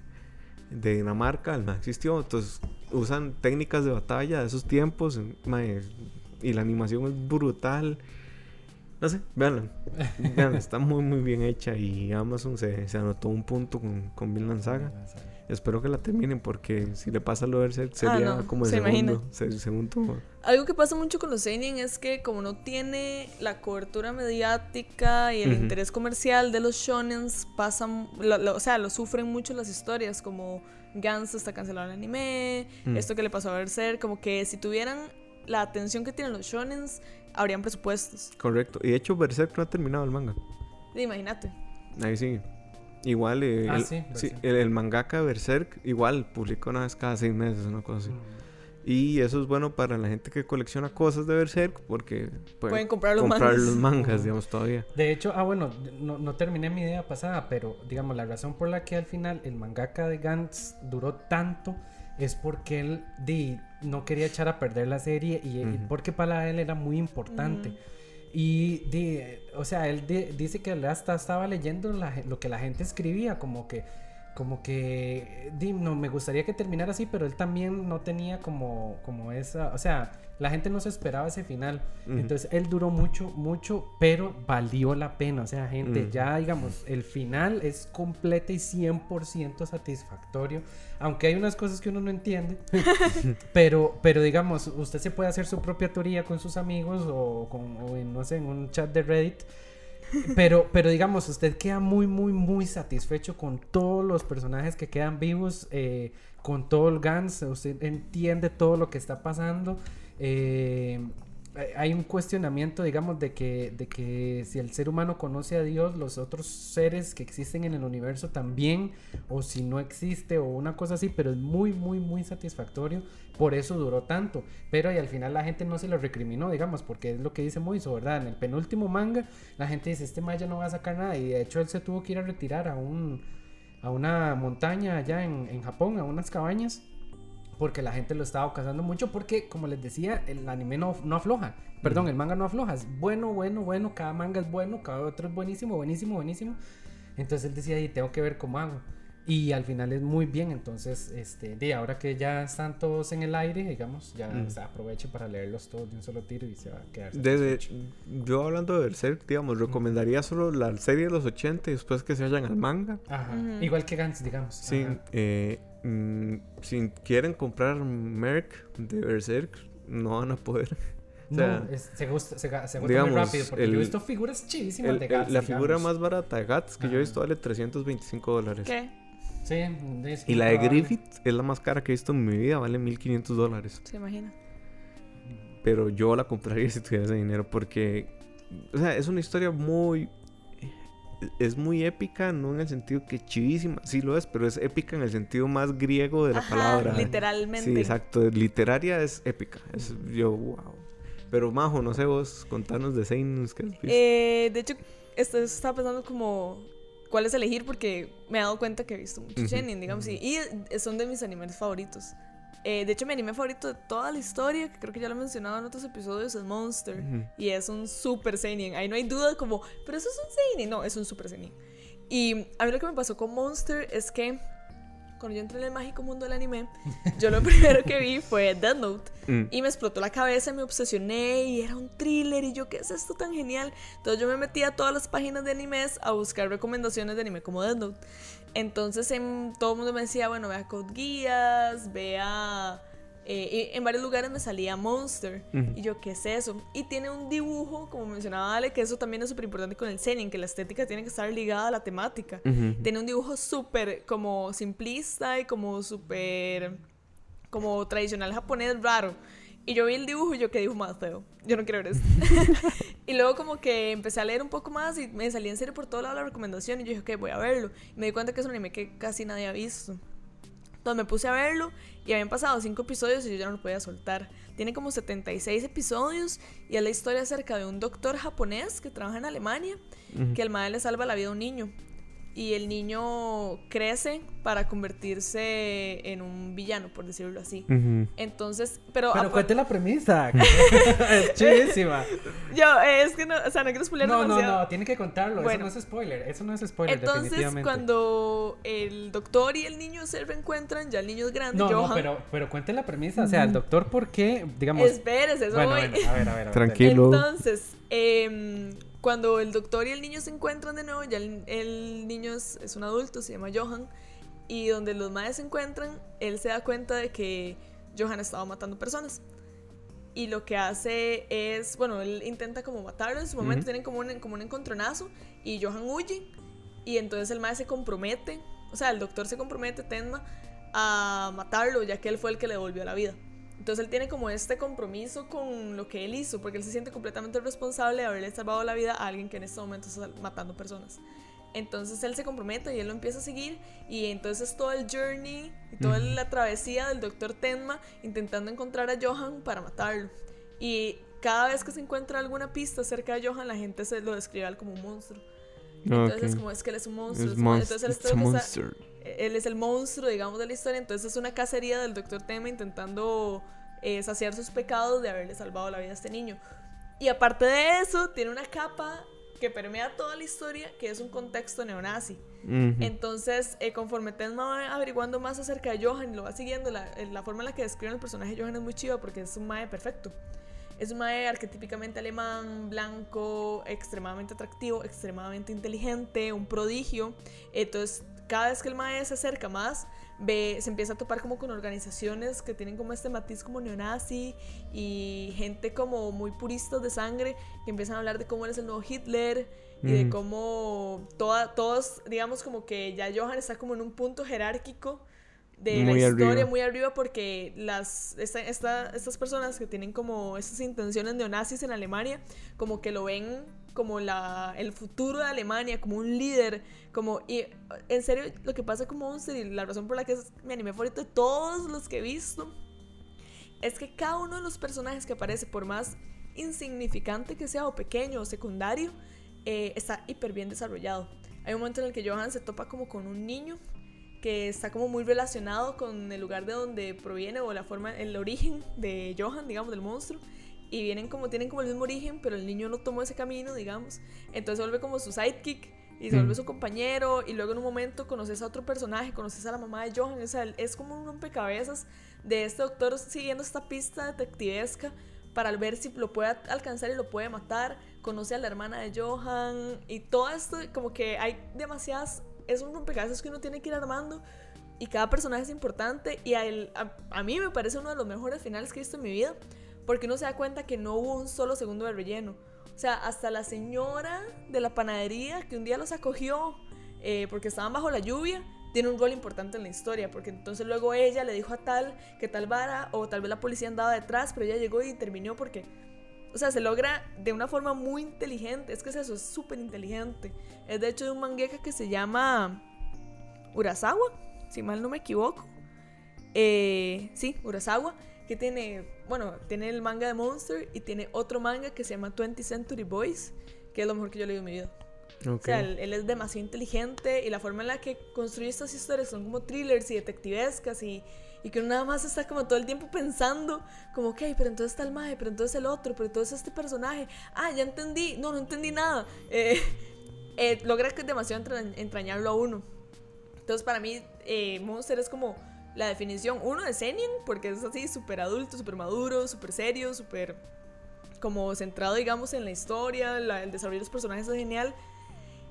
de Dinamarca, el ma existió. Entonces usan técnicas de batalla de esos tiempos. mae, y la animación es brutal. No sé, véanla. Véanla, está muy muy bien hecha y Amazon se, se anotó un punto con, con Vinland Saga. Espero que la terminen porque si le pasa lo de Berserk sería
no,
como el
se
segundo, el segundo.
Algo que pasa mucho con los seinen es que como no tiene la cobertura mediática y el interés comercial de los shonens, pasan, lo- lo- o sea, lo sufren mucho las historias, como Gans está cancelado el anime,
Mm.
esto que le pasó a Berserk, como que si tuvieran la atención que tienen los shonens, habrían presupuestos.
Correcto. Y de hecho Berserk no ha terminado el manga.
Sí, imagínate.
Ahí sí. Igual, eh,
Ah,
el,
sí,
el, el mangaka Berserk igual publica una vez cada seis meses, una cosa así.
Mm.
Y eso es bueno para la gente que colecciona cosas de Berserk porque pueden,
Pueden comprar los
comprar
mangas.
los mangas,
Ujú.
digamos, todavía.
De hecho, ah, bueno, no, no terminé mi idea pasada, pero digamos, la razón por la que al final el mangaka de Gantz duró tanto es porque él di, no quería echar a perder la serie y, porque para él era muy importante.
Ujú.
Y, di, o sea, él di- dice que él hasta estaba leyendo la lo que la gente escribía, como que como que, di, no, me gustaría que terminara así, pero él también no tenía como, como esa, o sea, la gente no se esperaba ese final.
Ujú.
Entonces él duró mucho, mucho, pero valió la pena. O sea, gente,
Ujú.
ya digamos, el final es completo y 100% satisfactorio. Aunque hay unas cosas que uno no entiende. pero, pero digamos, usted se puede hacer su propia teoría con sus amigos o, con, o en, no sé, en un chat de Reddit. Pero, pero digamos, usted queda muy, muy, muy satisfecho con todos los personajes que quedan vivos, eh, con todo el Gans, usted entiende todo lo que está pasando. eh, hay un cuestionamiento, digamos, de que, de que si el ser humano conoce a Dios, los otros seres que existen en el universo también, o si no existe, o una cosa así, pero es muy, muy, muy satisfactorio. Por eso duró tanto. Pero y al final la gente no se lo recriminó, digamos, porque es lo que dice Moiso, ¿verdad? En el penúltimo manga, la gente dice, este maya no va a sacar nada. Y de hecho él se tuvo que ir a retirar a un a una montaña allá en, en Japón, a unas cabañas, porque la gente lo estaba cazando mucho, porque como les decía, el anime no, no afloja, perdón, el manga no afloja, es bueno, bueno, bueno, cada manga es bueno, cada otro es buenísimo, buenísimo, buenísimo. Entonces él decía, y tengo que ver cómo hago. Y al final es muy bien, entonces, este, de ahora que ya están todos en el aire, digamos, ya
Mm.
o sea, aproveche para leerlos todos de un solo tiro y se va a quedar.
Desde, yo hablando de Berserk, digamos, recomendaría solo la serie de los 80 y después que se vayan al manga.
Ajá.
Ujú.
Igual que Gantz, digamos.
Sí,
Ajá.
eh, mm, si quieren comprar Merc de Berserk, no van a poder. O sea,
no, es- se, gusta, se, se
digamos,
muy rápido porque
el-
yo he visto figuras chivísimas
el-
de
el-
Gantz.
la figura más barata de Gats que yo he visto vale 325 dólares.
¿Qué?
Sí, es
Y la de. Griffith es la más cara que he visto en mi vida, vale 1500 dólares.
Se imagina.
Pero yo la compraría si tuviera ese dinero porque, o sea, es una historia muy... Es muy épica, no en el sentido que chivísima, sí lo es, pero es épica en el sentido más griego de la
Ajá,
palabra.
literalmente.
Sí, exacto. Literaria es épica. Es, yo, wow. Pero Majo, no sé vos, contanos de Seinen que has visto.
Eh, de hecho, esto estaba pensando como cuál es elegir porque me he dado cuenta que he visto mucho. Shenin, digamos, y, y son de mis animes favoritos. Eh, de hecho, mi anime favorito de toda la historia, que creo que ya lo he mencionado en otros episodios, es Monster.
Ujú.
Y es un super seinen. Ahí no hay duda como, pero eso es un seinen. No, es un super seinen. Y a mí lo que me pasó con Monster es que cuando yo entré en el mágico mundo del anime, yo lo primero que vi fue Death Note.
Mm.
Y me explotó la cabeza, me obsesioné y era un thriller y yo, ¿qué es esto tan genial? Entonces yo me metí a todas las páginas de animes a buscar recomendaciones de anime como Death Note. Entonces en, todo el mundo me decía, bueno, vea Code Geass, vea... eh, en varios lugares me salía Monster.
Ujú.
Y yo, ¿qué es eso? Y tiene un dibujo, como mencionaba Ale, que eso también es súper importante con el seinen, que la estética tiene que estar ligada a la temática.
Ujú.
Tiene un dibujo súper como simplista y como súper como tradicional japonés raro. Y yo vi el dibujo y yo, ¿qué dibujo más feo? Yo no quiero ver esto. y luego como que empecé a leer un poco más y me salía en serio por todo lado la recomendación y yo dije, ok, voy a verlo. Y me di cuenta que es un anime que casi nadie ha visto. Entonces me puse a verlo y habían pasado cinco episodios y yo ya no lo podía soltar. Tiene como 76 episodios y es la historia acerca de un doctor japonés que trabaja en Alemania que el madre le salva la vida a un niño. Y el niño crece para convertirse en un villano, por decirlo así. Entonces, pero...
Pero cuente la premisa. es chivísima.
Yo, eh, es que no, o sea, no quiero spoiler
No, no,
demasiado.
no, tiene que contarlo.
Bueno.
Eso no es spoiler. Eso no es spoiler,
Entonces,
definitivamente.
cuando el doctor y el niño se reencuentran, ya el niño es grande,
No, no, pero, pero cuente la premisa. O sea, el doctor, ¿por qué? Digamos.
Espérese, eso
bueno,
voy.
bueno, a ver, a ver. a ver,
Tranquilo.
Entonces, em, cuando el doctor y el niño se encuentran de nuevo, ya el, el niño es, es un adulto, se llama Johan, y donde los madres se encuentran, él se da cuenta de que Johan estaba matando personas. Y lo que hace es, bueno, él intenta como matarlo, en su momento
Ujú.
tienen como un, como un encontronazo, y Johan huye, y entonces el madre se compromete, o sea, el doctor se compromete, Tenma, a matarlo, ya que él fue el que le devolvió la vida. Entonces él tiene como este compromiso con lo que él hizo, porque él se siente completamente responsable de haberle salvado la vida a alguien que en este momento está matando personas. Entonces él se compromete y él lo empieza a seguir y entonces todo el journey y toda la travesía del doctor Tenma intentando encontrar a Johan para matarlo. Y cada vez que se encuentra alguna pista cerca de Johan, la gente se lo describe como un monstruo. Entonces es como es que él es un monstruo.
Es
entonces él es que. Él es el monstruo, digamos, de la historia. Entonces es una cacería del doctor Tema intentando eh, saciar sus pecados de haberle salvado la vida a este niño. Y aparte de eso, tiene una capa que permea toda la historia, que es un contexto neonazi. Entonces, eh, conforme Ted va averiguando más acerca de Johan y lo va siguiendo, la, eh, la forma en la que describen el personaje de Johan es muy chiva porque es un mae perfecto. Es un mae arquetípicamente alemán, blanco, extremadamente atractivo, extremadamente inteligente, un prodigio. Entonces, cada vez que el mae se acerca más, ve, se empieza a topar como con organizaciones que tienen como este matiz como neonazi y gente como muy puristas de sangre que empiezan a hablar de cómo él es el nuevo Hitler y de
Mm.
cómo toda, todos, digamos como que ya Johan está como en un punto jerárquico de
Muy
la historia,
arriba.
muy arriba porque las, esta, esta- estas personas que tienen como estas intenciones neonazis en Alemania, como que lo ven como la, el futuro de Alemania, como un líder, como, y en serio, lo que pasa con Monster y la razón por la que es mi anime favorito de todos los que he visto, es que cada uno de los personajes que aparece, por más insignificante que sea o pequeño o secundario, eh, está hiper bien desarrollado. Hay un momento en el que Johan se topa como con un niño que está como muy relacionado con el lugar de donde proviene o la forma, el origen de Johan, digamos, del monstruo. Y vienen como, tienen como el mismo origen, pero el niño no tomó ese camino, digamos. Entonces se vuelve como su sidekick y se
Mm.
vuelve su compañero. Y luego en un momento conoces a otro personaje, conoces a la mamá de Johan. O sea, es como un rompecabezas de este doctor siguiendo esta pista detectivesca para ver si lo puede alcanzar y lo puede matar. Conoce a la hermana de Johan y todo esto, como que hay demasiadas. Es un rompecabezas que uno tiene que ir armando y cada personaje es importante. Y a, él- a, a mí me parece uno de los mejores finales que he visto en mi vida porque uno se da cuenta que no hubo un solo segundo de relleno. O sea, hasta la señora de la panadería que un día los acogió eh, porque estaban bajo la lluvia, tiene un rol importante en la historia, porque entonces luego ella le dijo a tal que tal vara, o tal vez la policía andaba detrás, pero ella llegó y intervino porque, o sea, se logra de una forma muy inteligente, es que es eso, es súper inteligente. Es de hecho de un mangaka que se llama Urasawa, si mal no me equivoco. Eh, sí, Urasawa, que tiene, bueno, tiene el manga de Monster y tiene otro manga que se llama 20th Century Boys, que es lo mejor que yo he leído en mi vida. O
Ok.
sea, él, él es demasiado inteligente y la forma en la que construye estas historias son como thrillers y detectivescas y, y que uno nada más está como todo el tiempo pensando como, ok, pero entonces está el maje, pero entonces el otro, pero entonces este personaje, ah, ya entendí, no, no entendí nada. Eh, eh, logra que es demasiado entra- entrañarlo a uno. Entonces para mí eh, Monster es como la definición, uno de Seinen, porque es así súper adulto, súper maduro, súper serio, súper como centrado, digamos, en la historia, la- el desarrollo de los personajes es genial.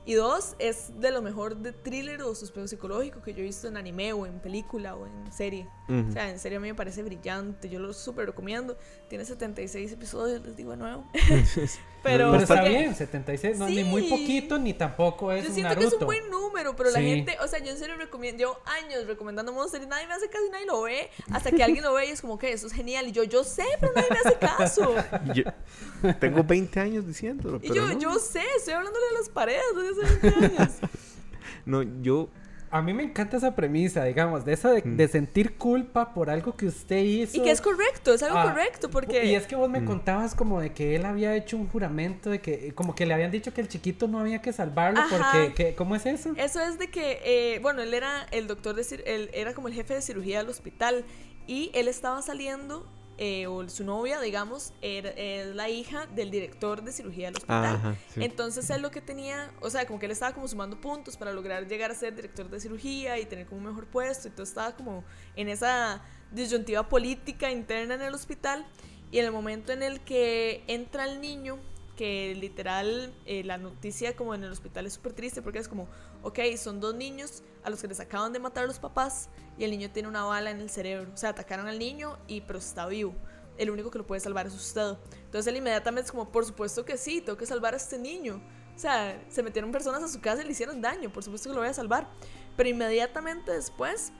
Y dos, es de lo mejor de thriller o suspenso psicológico que yo he visto en anime o en película o en serie.
Ujú.
O sea, en serio a mí me parece brillante, yo lo súper recomiendo. Tiene 76 episodios, les digo de nuevo. Pero,
Pero está
porque-
bien, 76, no, ni muy
Sí.
poquito, ni tampoco es
Yo
un
siento
Naruto.
que es un buen número, pero la
Sí.
gente, o sea, yo en serio recomiendo, yo años recomendando Monster y nadie me hace caso y nadie lo ve, hasta que alguien lo ve y es como que eso es genial. Y yo, yo sé, pero nadie me hace caso.
Yo tengo 20 años diciéndolo,
Y yo,
no.
yo sé, estoy hablándole a las paredes desde hace 20 años.
No, yo...
A mí me encanta esa premisa, digamos, de eso de,
Mm.
de sentir culpa por algo que usted hizo.
Y que es correcto, es algo
Ah,
correcto, porque...
Y es que vos me
Mm.
contabas como de que él había hecho un juramento de que, como que le habían dicho que el chiquito no había que salvarlo
Ajá.
porque, que, ¿cómo es eso?
Eso es de que, eh, bueno, él era el doctor de, cir- él era como el jefe de cirugía del hospital y él estaba saliendo, eh, o su novia, digamos, era, es la hija del director de cirugía del hospital.
Ajá, sí.
Entonces él lo que tenía, o sea, como que él estaba como sumando puntos para lograr llegar a ser director de cirugía y tener como un mejor puesto, entonces estaba como en esa disyuntiva política interna en el hospital y en el momento en el que entra el niño, que literal eh, la noticia como en el hospital es súper triste porque es como, ok, son dos niños a los que les acaban de matar los papás y el niño tiene una bala en el cerebro, o sea, atacaron al niño y pero está vivo. El único que lo puede salvar es usted. Entonces él inmediatamente es como, por supuesto que sí, tengo que salvar a este niño. O sea, se metieron personas a su casa y le hicieron daño, por supuesto que lo voy a salvar. Pero inmediatamente después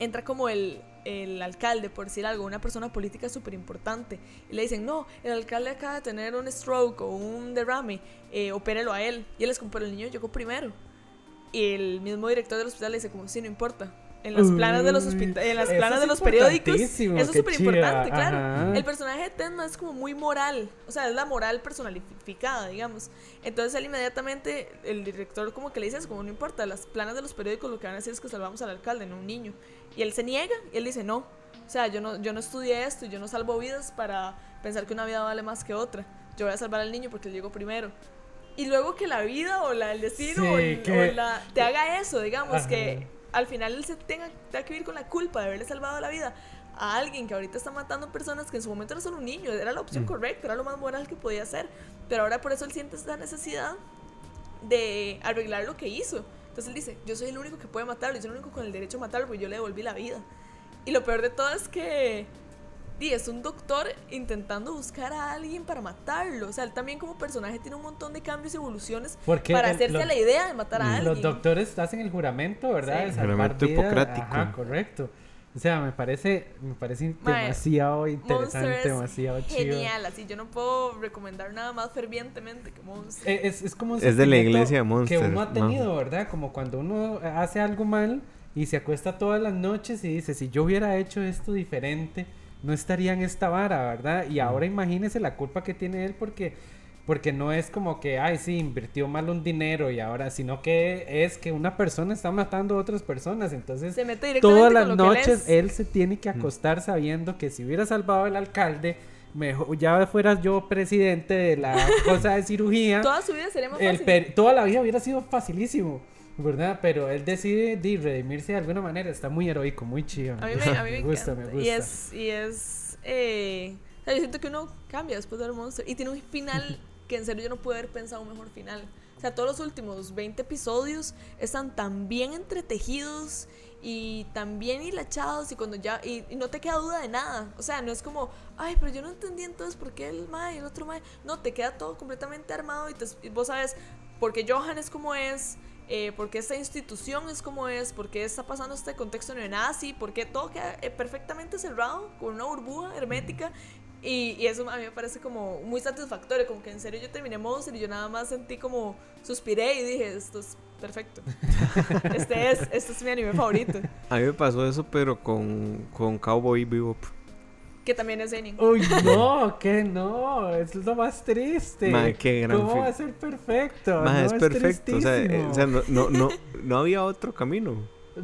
entra como el, el alcalde, por decir algo, una persona política súper importante. Y le dicen, no, el alcalde acaba de tener un stroke o un derrame, eh, opérelo a él. Y él es como, pero el niño llegó primero. Y el mismo director del hospital le dice como, sí, no importa. En las planas de los, hospita- en las planas de los periódicos, eso es súper importante, claro.
ajá.
El personaje de Ted no es como muy moral, o sea, es la moral personificada, digamos. Entonces él inmediatamente, el director como que le dice, es como no importa, las planas de los periódicos lo que van a decir es que salvamos al alcalde, no a un niño. Y él se niega y él dice, no, o sea, yo no, yo no estudié esto y yo no salvo vidas para pensar que una vida vale más que otra. Yo voy a salvar al niño porque él llegó primero. y luego que la vida o la, el destino
Sí,
o, el-
que-
o la, te haga eso, digamos,
Ajá.
que al final él se tenga, tenga que vivir con la culpa de haberle salvado la vida a alguien que ahorita está matando personas que en su momento era solo un niño, era la opción correcta, era lo más moral que podía hacer, pero ahora por eso él siente esa necesidad de arreglar lo que hizo. Entonces él dice, yo soy el único que puede matarlo, yo soy el único con el derecho a matarlo, porque yo le devolví la vida. Y lo peor de todo es que di, es un doctor intentando buscar a alguien para matarlo. O sea, él también como personaje tiene un montón de cambios y evoluciones
Porque
para
el-
hacerse
los-
la idea de matar a alguien.
Los doctores hacen el juramento, ¿verdad?
Sí.
Salvar
Juramento
vidas.
hipocrático.
Ajá, correcto. O sea, me parece, me parece
Mae,
demasiado interesante,
es
demasiado chido.
genial, así yo no puedo recomendar nada más fervientemente que Monster.
Eh, Es, es como un
Es de la iglesia de Monster,
Que uno ha
¿no?
tenido, ¿verdad? Como cuando uno hace algo mal y se acuesta todas las noches y dice, si yo hubiera hecho esto diferente, no estaría en esta vara, ¿verdad? Y ahora imagínese la culpa que tiene él porque, porque no es como que, ay, sí, invirtió mal un dinero y ahora, sino que es que una persona está matando a otras personas. Entonces,
Se mete directamente
todas las
él
noches
es.
él se tiene que acostar sabiendo que si hubiera salvado al alcalde, mejor ya fuera yo presidente de la cosa de cirugía.
Toda su vida sería más
El
fácil.
per- toda la vida hubiera sido facilísimo, ¿verdad? Pero él decide de redimirse de alguna manera. Está muy heroico, muy chido.
A mí me, a mí me,
gusta,
encanta.
me gusta.
Y es, y es, eh, o sea, yo siento que uno cambia después de ver Monster. Y tiene un final que en serio yo no pude haber pensado un mejor final. O sea, todos los últimos 20 episodios están tan bien entretejidos y tan bien hilachados y cuando ya, y, y no te queda duda de nada. O sea, no es como, ay, pero yo no entendí entonces por qué el mae y el otro mae. No, te queda todo completamente armado y, te- y vos sabes por qué Johan es como es, eh, por qué esta institución es como es, por qué está pasando este contexto neonazi, por qué todo queda eh, perfectamente cerrado, con una burbuja hermética. Y, y eso a mí me parece como muy satisfactorio, como que en serio yo terminé Monster y yo nada más sentí como suspiré y dije, esto es perfecto. este es, este es mi anime favorito,
A mí me pasó eso, pero con, con Cowboy Bebop.
Que también es Zenin.
Uy, no, que no, es lo más triste.
Mae, qué gran
¿Cómo va a ser perfecto?
Mae,
No,
es perfecto. O sea, eh, o sea, no, no, no, no había otro camino.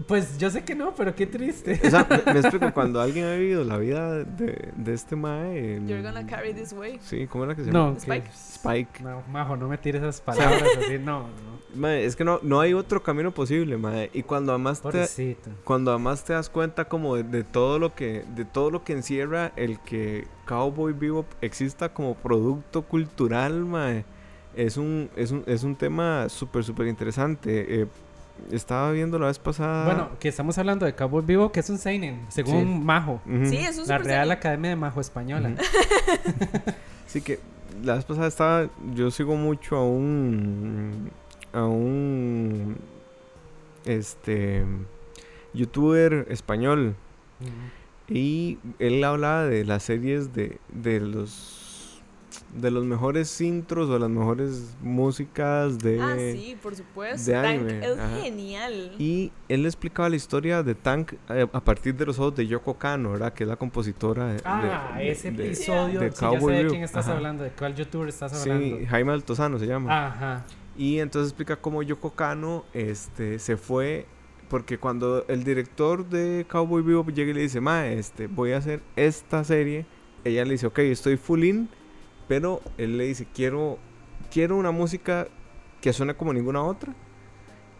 Pues yo sé que no, pero qué triste.
O sea, me, me explico, cuando alguien ha vivido la vida de, de este mae... en-
You're gonna carry this way.
Sí, ¿cómo era que se llama?
No,
Spike.
Spike.
No, Majo, no me tires esas palabras así, no,
Mae, es que no, no hay otro camino posible, mae. Y cuando además te, cuando además te das cuenta como de, de todo lo que de todo lo que encierra el que Cowboy Bebop exista como producto cultural, mae, es un es un, es un tema súper súper interesante. Eh, estaba viendo la vez pasada.
Bueno, que estamos hablando de Cowboy Vivo, que es un seinen, según
Sí.
Majo.
ujú.
Sí, es un
La
super
Real
seinen.
Academia de Majo Española.
Así que la vez pasada estaba yo sigo mucho a un a un este youtuber español. Y él hablaba de las series de, de los de los mejores intros o las mejores músicas de
Ah, sí, por supuesto.
de
Tank
anime,
es
ajá.
genial.
y él explicaba la historia de Tank eh, a partir de los ojos de Yoko Kano, ¿verdad? Que es la compositora de,
Ah,
de-
ese
de-
episodio.
de
sí, ya sé
Cowboy
de quién estás
ajá.
hablando, de cuál youtuber estás
Sí,
hablando.
Jaime Altozano se llama.
Ajá.
Y entonces explica cómo Yoko Kano este, se fue. Porque cuando el director de Cowboy Bebop llega y le dice, Ma, este, voy a hacer esta serie, ella le dice, ok, estoy full in, pero él le dice, quiero, quiero una música que suene como ninguna otra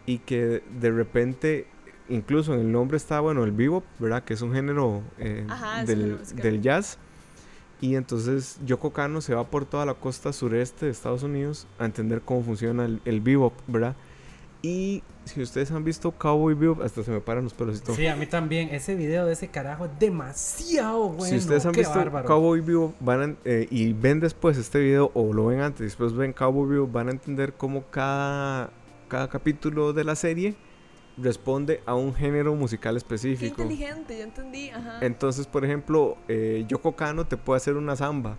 y que de repente, incluso en el nombre está, bueno, el bebop, ¿verdad? Que es un género eh,
Ajá,
del jazz. Y entonces Yoko Kano se va por toda la costa sureste de Estados Unidos a entender cómo funciona el, el bebop, ¿verdad? Y si ustedes han visto Cowboy Bebop, hasta se me paran los pelos y todo.
Sí, a mí también. Ese video de ese carajo es demasiado bueno.
si ustedes han
qué
visto
bárbaro.
Cowboy Bebop van a- eh, y ven después este video o lo ven antes y después ven Cowboy Bebop, van a entender cómo cada, cada capítulo de la serie responde a un género musical
Qué
específico.
inteligente, yo entendí. Ajá.
Entonces, por ejemplo, eh, Yoko Kano te puede hacer una samba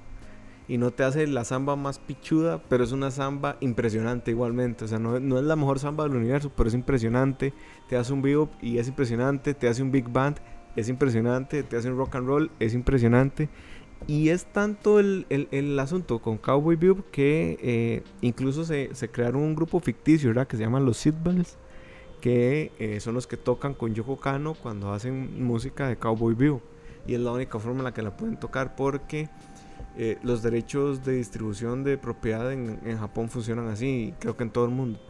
y no te hace la samba más pichuda, pero es una samba impresionante igualmente. O sea, no, no es la mejor samba del universo, pero es impresionante. Te hace un bebop y es impresionante. Te hace un big band, es impresionante. Te hace un rock and roll, es impresionante. Y es tanto el, el- el asunto con Cowboy Bebop que eh, incluso se, se crearon un grupo ficticio, ¿verdad? Que se llaman los Sidbells, que eh, son los que tocan con Yoko Kano cuando hacen música de Cowboy Bebop. Y es la única forma en la que la pueden tocar porque eh, los derechos de distribución de propiedad en, en Japón funcionan así, creo que en todo el mundo.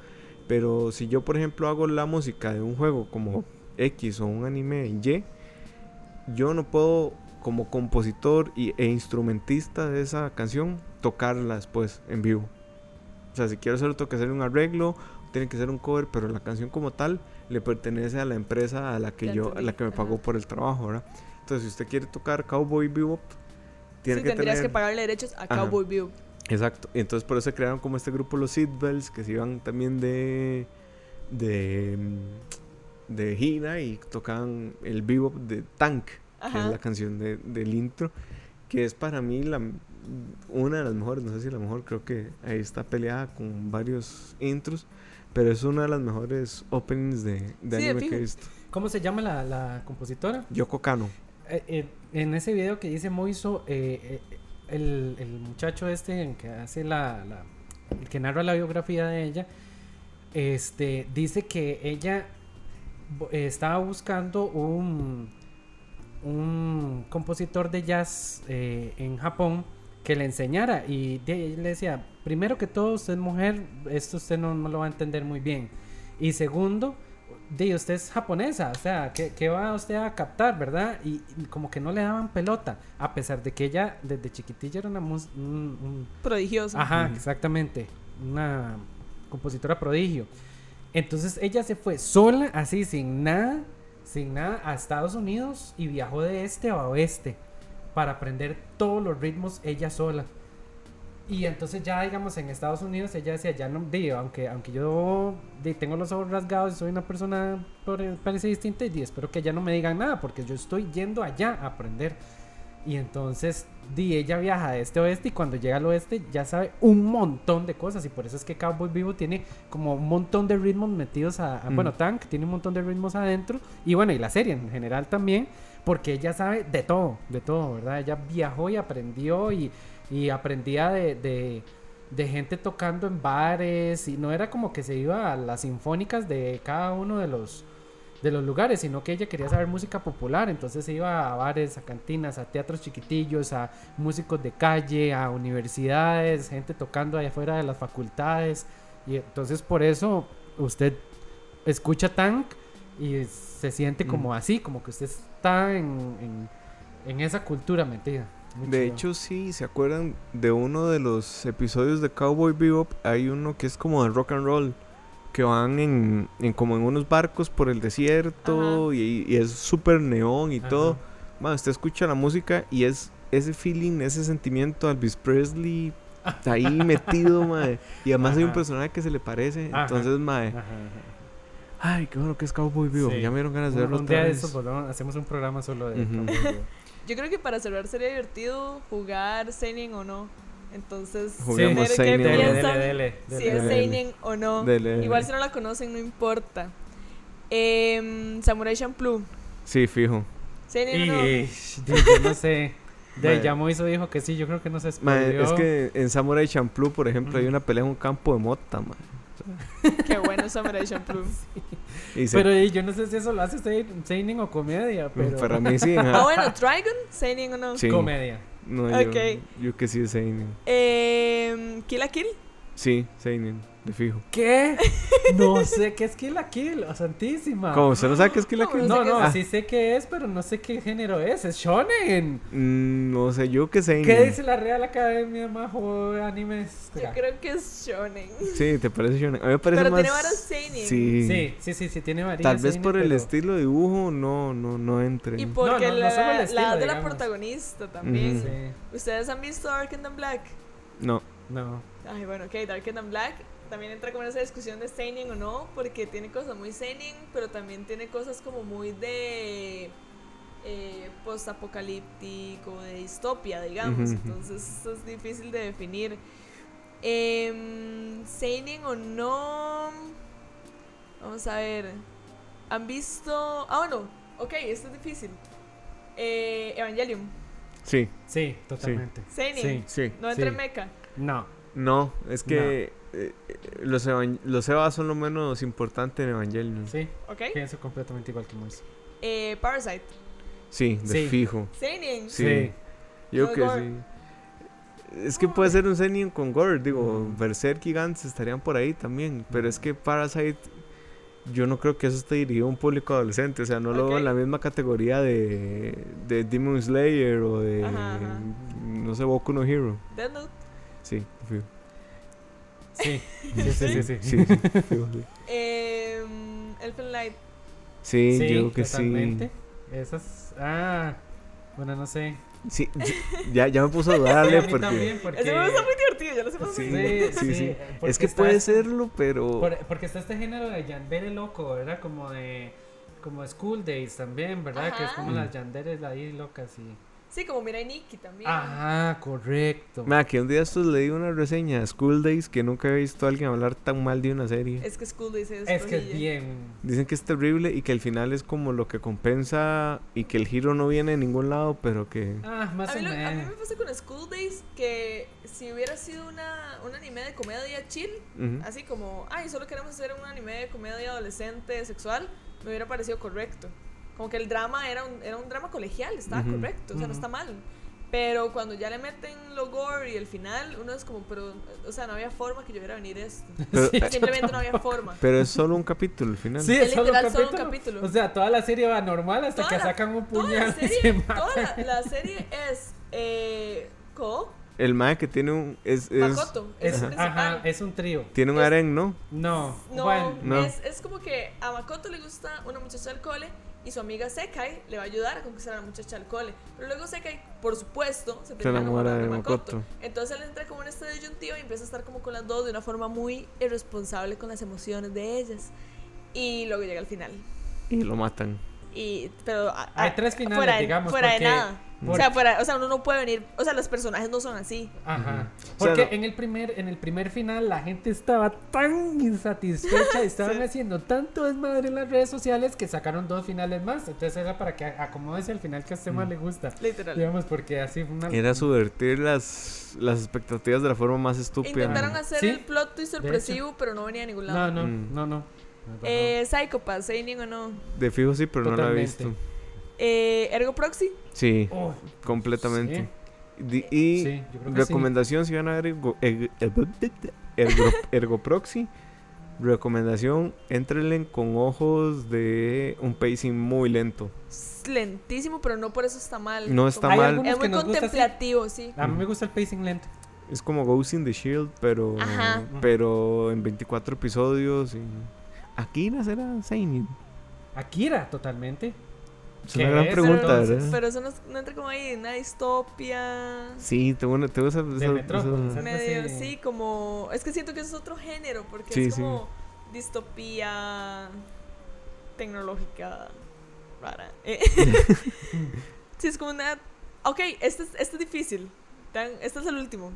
Pero si yo, por ejemplo, hago la música de un juego como X o un anime Y, yo no puedo, como compositor y, e instrumentista de esa canción, tocarla después en vivo. O sea, si quiero hacerlo, tengo que hacer un arreglo, tiene que ser un cover, pero la canción como tal le pertenece a la empresa a la que yo, a la que me pagó
ajá.
por el trabajo, ¿verdad? Entonces, si usted quiere tocar Cowboy Bebop, tiene
sí,
que
tendrías
tener...
que pagarle derechos a
Ajá.
Cowboy View.
Exacto. Y entonces por eso crearon como este grupo los Seatbelts que se iban también de de de gira y tocaban el bebop de Tank, que es
Ajá.
la canción de- del intro, que es para mí la una de las mejores, no sé si la mejor, creo que ahí está peleada con varios intros, pero es una de las mejores openings de, de
Sí, de
anime que he visto.
¿Cómo se llama la, la compositora?
Yoko Kano.
Eh, eh, en ese video que dice Moiso, eh, eh, el, el muchacho este en que hace la, la- el que narra la biografía de ella, este, dice que ella estaba buscando un, un compositor de jazz eh, en Japón que le enseñara y de- ella le decía, primero que todo, usted es mujer, esto usted no, no lo va a entender muy bien. Y segundo, de usted es japonesa, o sea, ¿qué, qué va usted a captar, verdad? Y, y como que no le daban pelota, a pesar de que ella desde chiquitilla era una mus- un- un-
Prodigioso.
Ajá, exactamente. Una compositora prodigio. Entonces ella se fue sola, así, sin nada, sin nada, a Estados Unidos y viajó de este a oeste para aprender todos los ritmos ella sola. Y entonces ya, digamos, en Estados Unidos ella decía, ya no, digo, aunque, aunque yo tengo los ojos rasgados y soy una persona pare- parece distinta, y espero que ya no me digan nada, porque yo estoy yendo allá a aprender. Y entonces, di, ella viaja de este a oeste y cuando llega al oeste ya sabe un montón de cosas. Y por eso es que Cowboy Vivo tiene como un montón de ritmos metidos a... a-
Mm.
Bueno, Tank tiene un montón de ritmos adentro. Y bueno, y la serie en general también, porque ella sabe de todo, de todo, ¿verdad? Ella viajó y aprendió y, y aprendía de... de de gente tocando en bares y no era como que se iba a las sinfónicas de cada uno de los de los lugares, sino que ella quería saber música popular, entonces se iba a bares, a cantinas, a teatros chiquitillos, a músicos de calle, a universidades, gente tocando allá afuera de las facultades, y entonces por eso usted escucha Tank y se siente como
Mm.
así, como que usted está en, en, en esa cultura metida. Muy
De
chido.
hecho, sí, ¿se acuerdan de uno de los episodios de Cowboy Bebop? Hay uno que es como de rock and roll, que van en, en como en unos barcos por el desierto y, y es súper neón y
Ajá.
todo. Man, usted escucha la música y es ese feeling, ese sentimiento Elvis Presley ahí metido, mae. Y además hay un
Ajá.
personaje que se le parece,
Ajá.
entonces, mae,
Ajá, ajá.
Ay, qué bueno que es Cowboy Bebop.
Sí.
Ya me dieron ganas de verlo
un
otra
día de
vez.
estos volvemos- hacemos un programa solo de
Ujú.
Cowboy Bebop.
Yo creo que para cerrar sería divertido jugar Seinen o no. Entonces,
Juguemos
qué piensan.
dele, dele,
si es. Seinen o no.
Dele, dele.
Igual si no la conocen, no importa. Em, Samurai Champloo.
Sí, fijo.
Seinen o no.
Y, no sé. De ya Moiso dijo que sí, yo creo que no se spoileó.
es que en Samurai Champloo, por ejemplo, hay una pelea en un campo de mota, mae.
Qué bueno Samurai Champloo.
Y se-
Pero y, yo no sé si eso lo hace se- Seinen o comedia, pero...
Para mí sí.
Ah, bueno, Dragon, Seinen o no.
Sí.
Comedia.
No, yo, que sí es Seinen.
Em, Kill la Kill.
Sí, Seinen, de fijo.
¿Qué? No sé qué es Kill la Kill, oh, santísima.
¿Cómo? ¿Usted no sabe qué es Kill la Kill?
no
No,
sé qué
no, sí sé qué es, pero no sé qué género es. Es shonen.
mm, no sé, yo que Seinen.
¿Qué dice la Real Academia Majo de Animes?
Yo creo que es Shonen.
Sí, ¿te parece shonen? A mí me parece
Pero
más...
tiene varios seinen.
Sí.
Sí, sí, sí, sí, tiene varias.
Tal vez
seinen,
por el
pero-
estilo de dibujo no, no, no entre.
Y porque
No, no, no
la, la
estilo,
de la protagonista también.
Sí,
¿Ustedes han visto Dark and Black?
No.
no.
Ay, bueno, ok, Dark and Black también entra como en esa discusión de Seinen o no, porque tiene cosas muy Seinen, pero también tiene cosas como muy de eh, post-apocalíptico, de distopia, digamos. Entonces esto es difícil de definir. Seinen o no. Vamos a ver. ¿Han visto.? Ah, bueno, ok, esto es difícil. Eh, Evangelium.
Sí,
Sí, totalmente.
Seinen.
sí.
No entre
Sí.
mecha.
No.
No, es que eh, eh, los, evan- los Evas son lo menos importante en Evangelion. Sí,
Sí,
¿Ok?
pienso completamente igual que Mois.
Eh, Parasite.
de
Sí.
fijo.
Seinen.
Sí. Yo
No,
que
Gore.
sí. Es que puede ser un seinen con gore, digo, Berserk y Gantz estarían por ahí también, pero es que Parasite yo no creo que eso esté dirigido a un público adolescente, o sea, no lo veo en la misma categoría de, de Demon Slayer o de,
Ajá, ajá.
no sé, Boku no Hero.
Death Note.
Sí, fijo.
Sí, sí, sí, sí. sí.
Sí, sí, sí.
Em, Elfen Light.
Sí,
Sí,
yo creo que
totalmente. Esas. Ah, bueno, no sé.
sí. Sí, ya, ya me puso a
Sí,
dudarle porque...
también, porque.
Ese está muy divertido, ya lo sé.
Sí,
Sí,
sí, sí.
porque
Es que
está
puede
este-
serlo, pero...
por- porque está este género de yandere loco, ¿verdad? Como de. Como School Days también, ¿verdad? Que es como las yanderes ahí locas y.
Sí, como Mirai Nikki también.
Ah, correcto.
Mira, que un día estos leí una reseña de School Days que nunca había visto a alguien hablar tan mal de una serie.
Es que School Days es
Es que es bien.
Dicen que es terrible y que el final es como lo que compensa y que el giro no viene de ningún lado, pero que...
Ah, más
A
o
lo- a mí me
menos.
pasa con School Days que si hubiera sido una, un anime de comedia chill, así como, ay, solo queremos hacer un anime de comedia adolescente sexual, me hubiera parecido correcto. Como que el drama era un, era un drama colegial, estaba
Ujú.
correcto, o sea, no está mal. Pero cuando ya le meten lo gore y el final, uno es como, pero, o sea, no había forma que yo viera venir esto.
Pero,
Sí.
Simplemente no había forma.
pero es solo un capítulo al final.
Sí,
Es
es solo un
literal solo un
capítulo. O sea, toda la serie va normal hasta
Toda
que
la-
sacan un
Toda
puñal
la
y se
serie,
matan.
toda la, la serie es eh, Ko,
El mae que tiene un... Es, es-
Makoto, es, el
ajá, es un trío.
tiene un harén, ¿no?
No,
No,
bueno.
No.
Es, es como que a Makoto le gusta una muchacha del cole y su amiga Sekai le va a ayudar a conquistar a la muchacha del cole. Pero luego Sekai, por supuesto, se termina
enamora de
de Makoto.
Makoto.
Entonces él entra como en esta disyuntiva y empieza a estar como con las dos de una forma muy irresponsable con las emociones de ellas. Y luego llega al final.
Y lo matan.
Y, pero a-
Hay tres finales,
fuera de,
digamos,
fuera
porque-
de nada. O sea, fuera, o sea, uno no puede venir, o sea, los personajes no son así.
Ajá. Porque
O sea, no-
en el primer en el primer final la gente estaba tan insatisfecha y estaban
Sí.
haciendo tanto desmadre en las redes sociales que sacaron dos finales más. Entonces era para que acomodese el final que a este más
Mm.
le gusta.
Literal.
Digamos, porque así fue una.
Era subvertir las, las expectativas de la forma más estúpida.
Intentaron hacer
Sí,
el plot twist sorpresivo, pero no venía a ningún lado.
No, no,
Mm.
no, no.
Eh, Psychopath, Seinen o no.
De fijo sí, pero no la he visto.
Eh, Ergo Proxy.
Sí,
Oh,
completamente.
sí.
Di- y
Sí, yo creo que sí.
recomendación si van a ver ergo, ergo- ergo- Ergoproxy. Recomendación, entrenle con ojos de un pacing muy lento.
Es lentísimo, pero no por eso está mal.
No está
Hay
mal.
Es
que
muy contemplativo, sí.
A mí me gusta el pacing lento.
Es como Ghost in the Shield, pero
Ajá.
pero en 24 episodios. Y... Akira será Seinen.
Akira, totalmente.
Es
¿Qué
una gran
es,
pregunta.
Pero eso no, entra como ahí en una distopia.
Sí, tengo, una, tengo esa,
De
esa- esa-
Medio, sí, como. Es que siento que eso es otro género, porque
Sí,
es
sí.
como distopía tecnológica rara. Eh, sí, es como una. Ok, este es, este es difícil. Este es el último.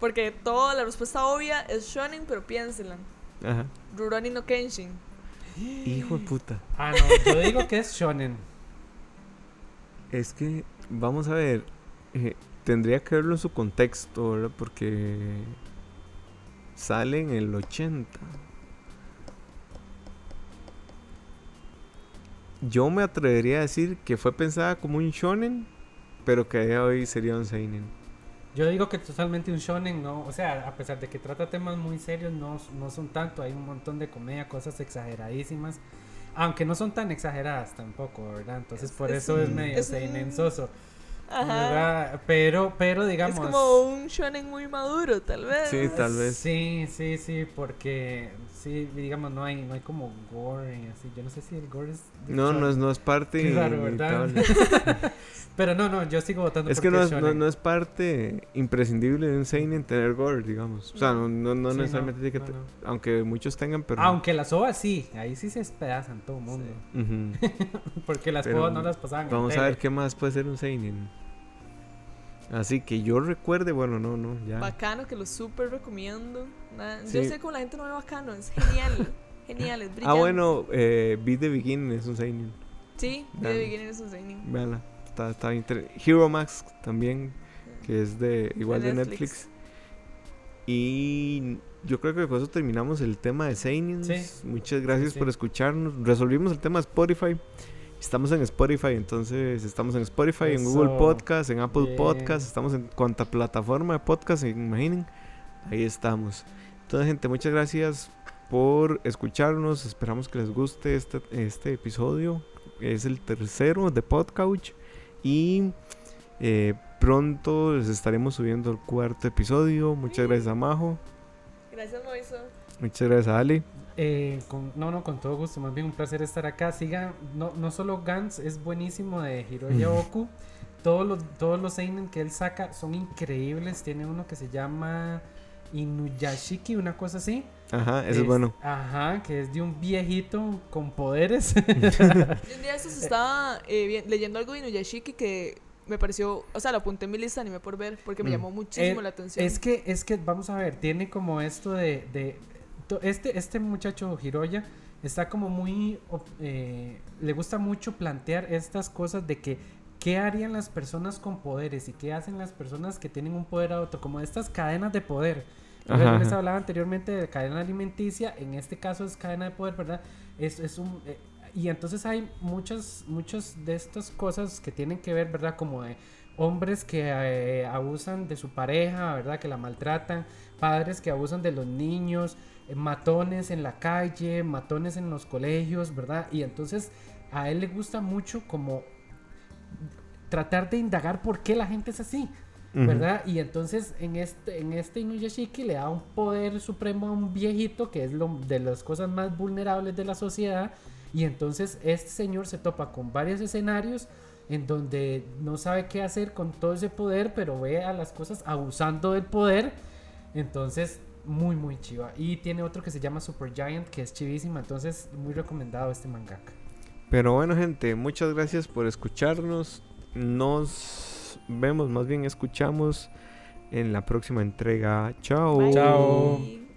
Porque toda la respuesta obvia es shonen, pero piénsenla.
Ajá.
Rurouni no Kenshin.
Hijo de puta.
Ah, no, yo digo que es shonen.
Es que, vamos a ver, eh, tendría que verlo en su contexto, ¿verdad? Porque sale en el 80. Yo me atrevería a decir que fue pensada como un shonen, pero que a día de hoy sería un seinen.
Yo digo que totalmente un shonen, no, o sea, a pesar de que trata temas muy serios, no, no son tanto, hay un montón de comedia, cosas exageradísimas, aunque no son tan exageradas tampoco, ¿verdad? Entonces por
Es-
eso es medio
es Ajá.
¿verdad? Pero, pero digamos...
Es como un shonen muy maduro, tal vez.
Sí, tal vez.
Sí, sí, sí, porque sí, digamos, no hay, no hay como gore y así, yo no sé si el gore es...
No, no es, no es parte
raro, ¿verdad? Pero no, no, yo sigo votando
Es que no es, no,
shonen.
no es parte imprescindible de un seinen tener gore, digamos. O sea, no, no, no
Sí,
necesariamente tiene que...
no,
te-
no.
Aunque muchos tengan, pero...
Aunque las ovas sí, ahí sí se despedazan todo el mundo. Porque las ovas no las pasaban
Vamos a ver qué más puede ser un seinen. Así que yo recuerde, bueno, no, no, ya.
Bacano, que lo súper recomiendo.
Sí.
Yo sé cómo la gente no ve bacano, es genial. genial, es
Ah,
brillante.
bueno, eh, Beat the Beginning es un seinen.
Sí,
Vean.
The Beginning es un seinen.
Véanla. Está, está inter- Hero Max también, que es de igual de
Netflix.
Netflix. Y yo creo que con eso terminamos el tema de Seinen.
Sí.
Muchas gracias
sí.
por escucharnos. Resolvimos el tema de Spotify. Estamos en Spotify, entonces estamos en Spotify, en. Google Podcast, en Apple
Bien.
Podcast, estamos en cuanta plataforma de podcast, imaginen, ahí estamos. Entonces, gente, muchas gracias por escucharnos. Esperamos que les guste este, este episodio. Es el tercero de Podcouch. Y eh, pronto les estaremos subiendo el cuarto episodio. Muchas gracias a Majo.
Gracias, Moiso.
Muchas gracias a Ali.
Eh, con- no, no, con todo gusto, más bien un placer estar acá. Sigan, no, no solo Gans es buenísimo de Hiroya. Oku, todos los, todos los seinen que él saca son increíbles. Tiene uno que se llama Inuyashiki, una cosa así.
Ajá, eso es bueno.
Ajá, que es de un viejito con poderes.
Yo un día estos estaba eh, leyendo algo de Inuyashiki que me pareció, o sea, lo apunté en mi lista, animé por ver, porque me
Mm.
llamó muchísimo
Eh,
la atención.
Es que, es que, vamos a ver, tiene como esto de, de- to- este, este muchacho Hiroya está como muy, eh, le gusta mucho plantear estas cosas de que, ¿qué harían las personas con poderes y qué hacen las personas que tienen un poder a otro? Como estas cadenas de poder.
Ajá,
Yo les
ajá.
hablaba anteriormente de cadena alimenticia, en este caso es cadena de poder, ¿verdad? Es, es un... eh, y entonces hay muchas, muchas de estas cosas que tienen que ver, ¿verdad? Como de hombres que eh, abusan de su pareja, ¿verdad? Que la maltratan, padres que abusan de los niños, eh, matones en la calle, matones en los colegios, ¿verdad? Y entonces a él le gusta mucho como tratar de indagar por qué la gente es así. ¿verdad? Y entonces en este, en este Inuyashiki le da un poder supremo a un viejito que es lo, de las cosas más vulnerables de la sociedad. Y entonces este señor se topa con varios escenarios en donde no sabe qué hacer con todo ese poder, pero ve a las cosas abusando del poder. Entonces, muy, muy chiva. Y tiene otro que se llama Super Giant, que es chivísima. Entonces, muy recomendado este mangaka.
Pero bueno, gente, muchas gracias por escucharnos. Nos vemos, más bien escuchamos en la próxima entrega. Chao.
Bye.
Chao.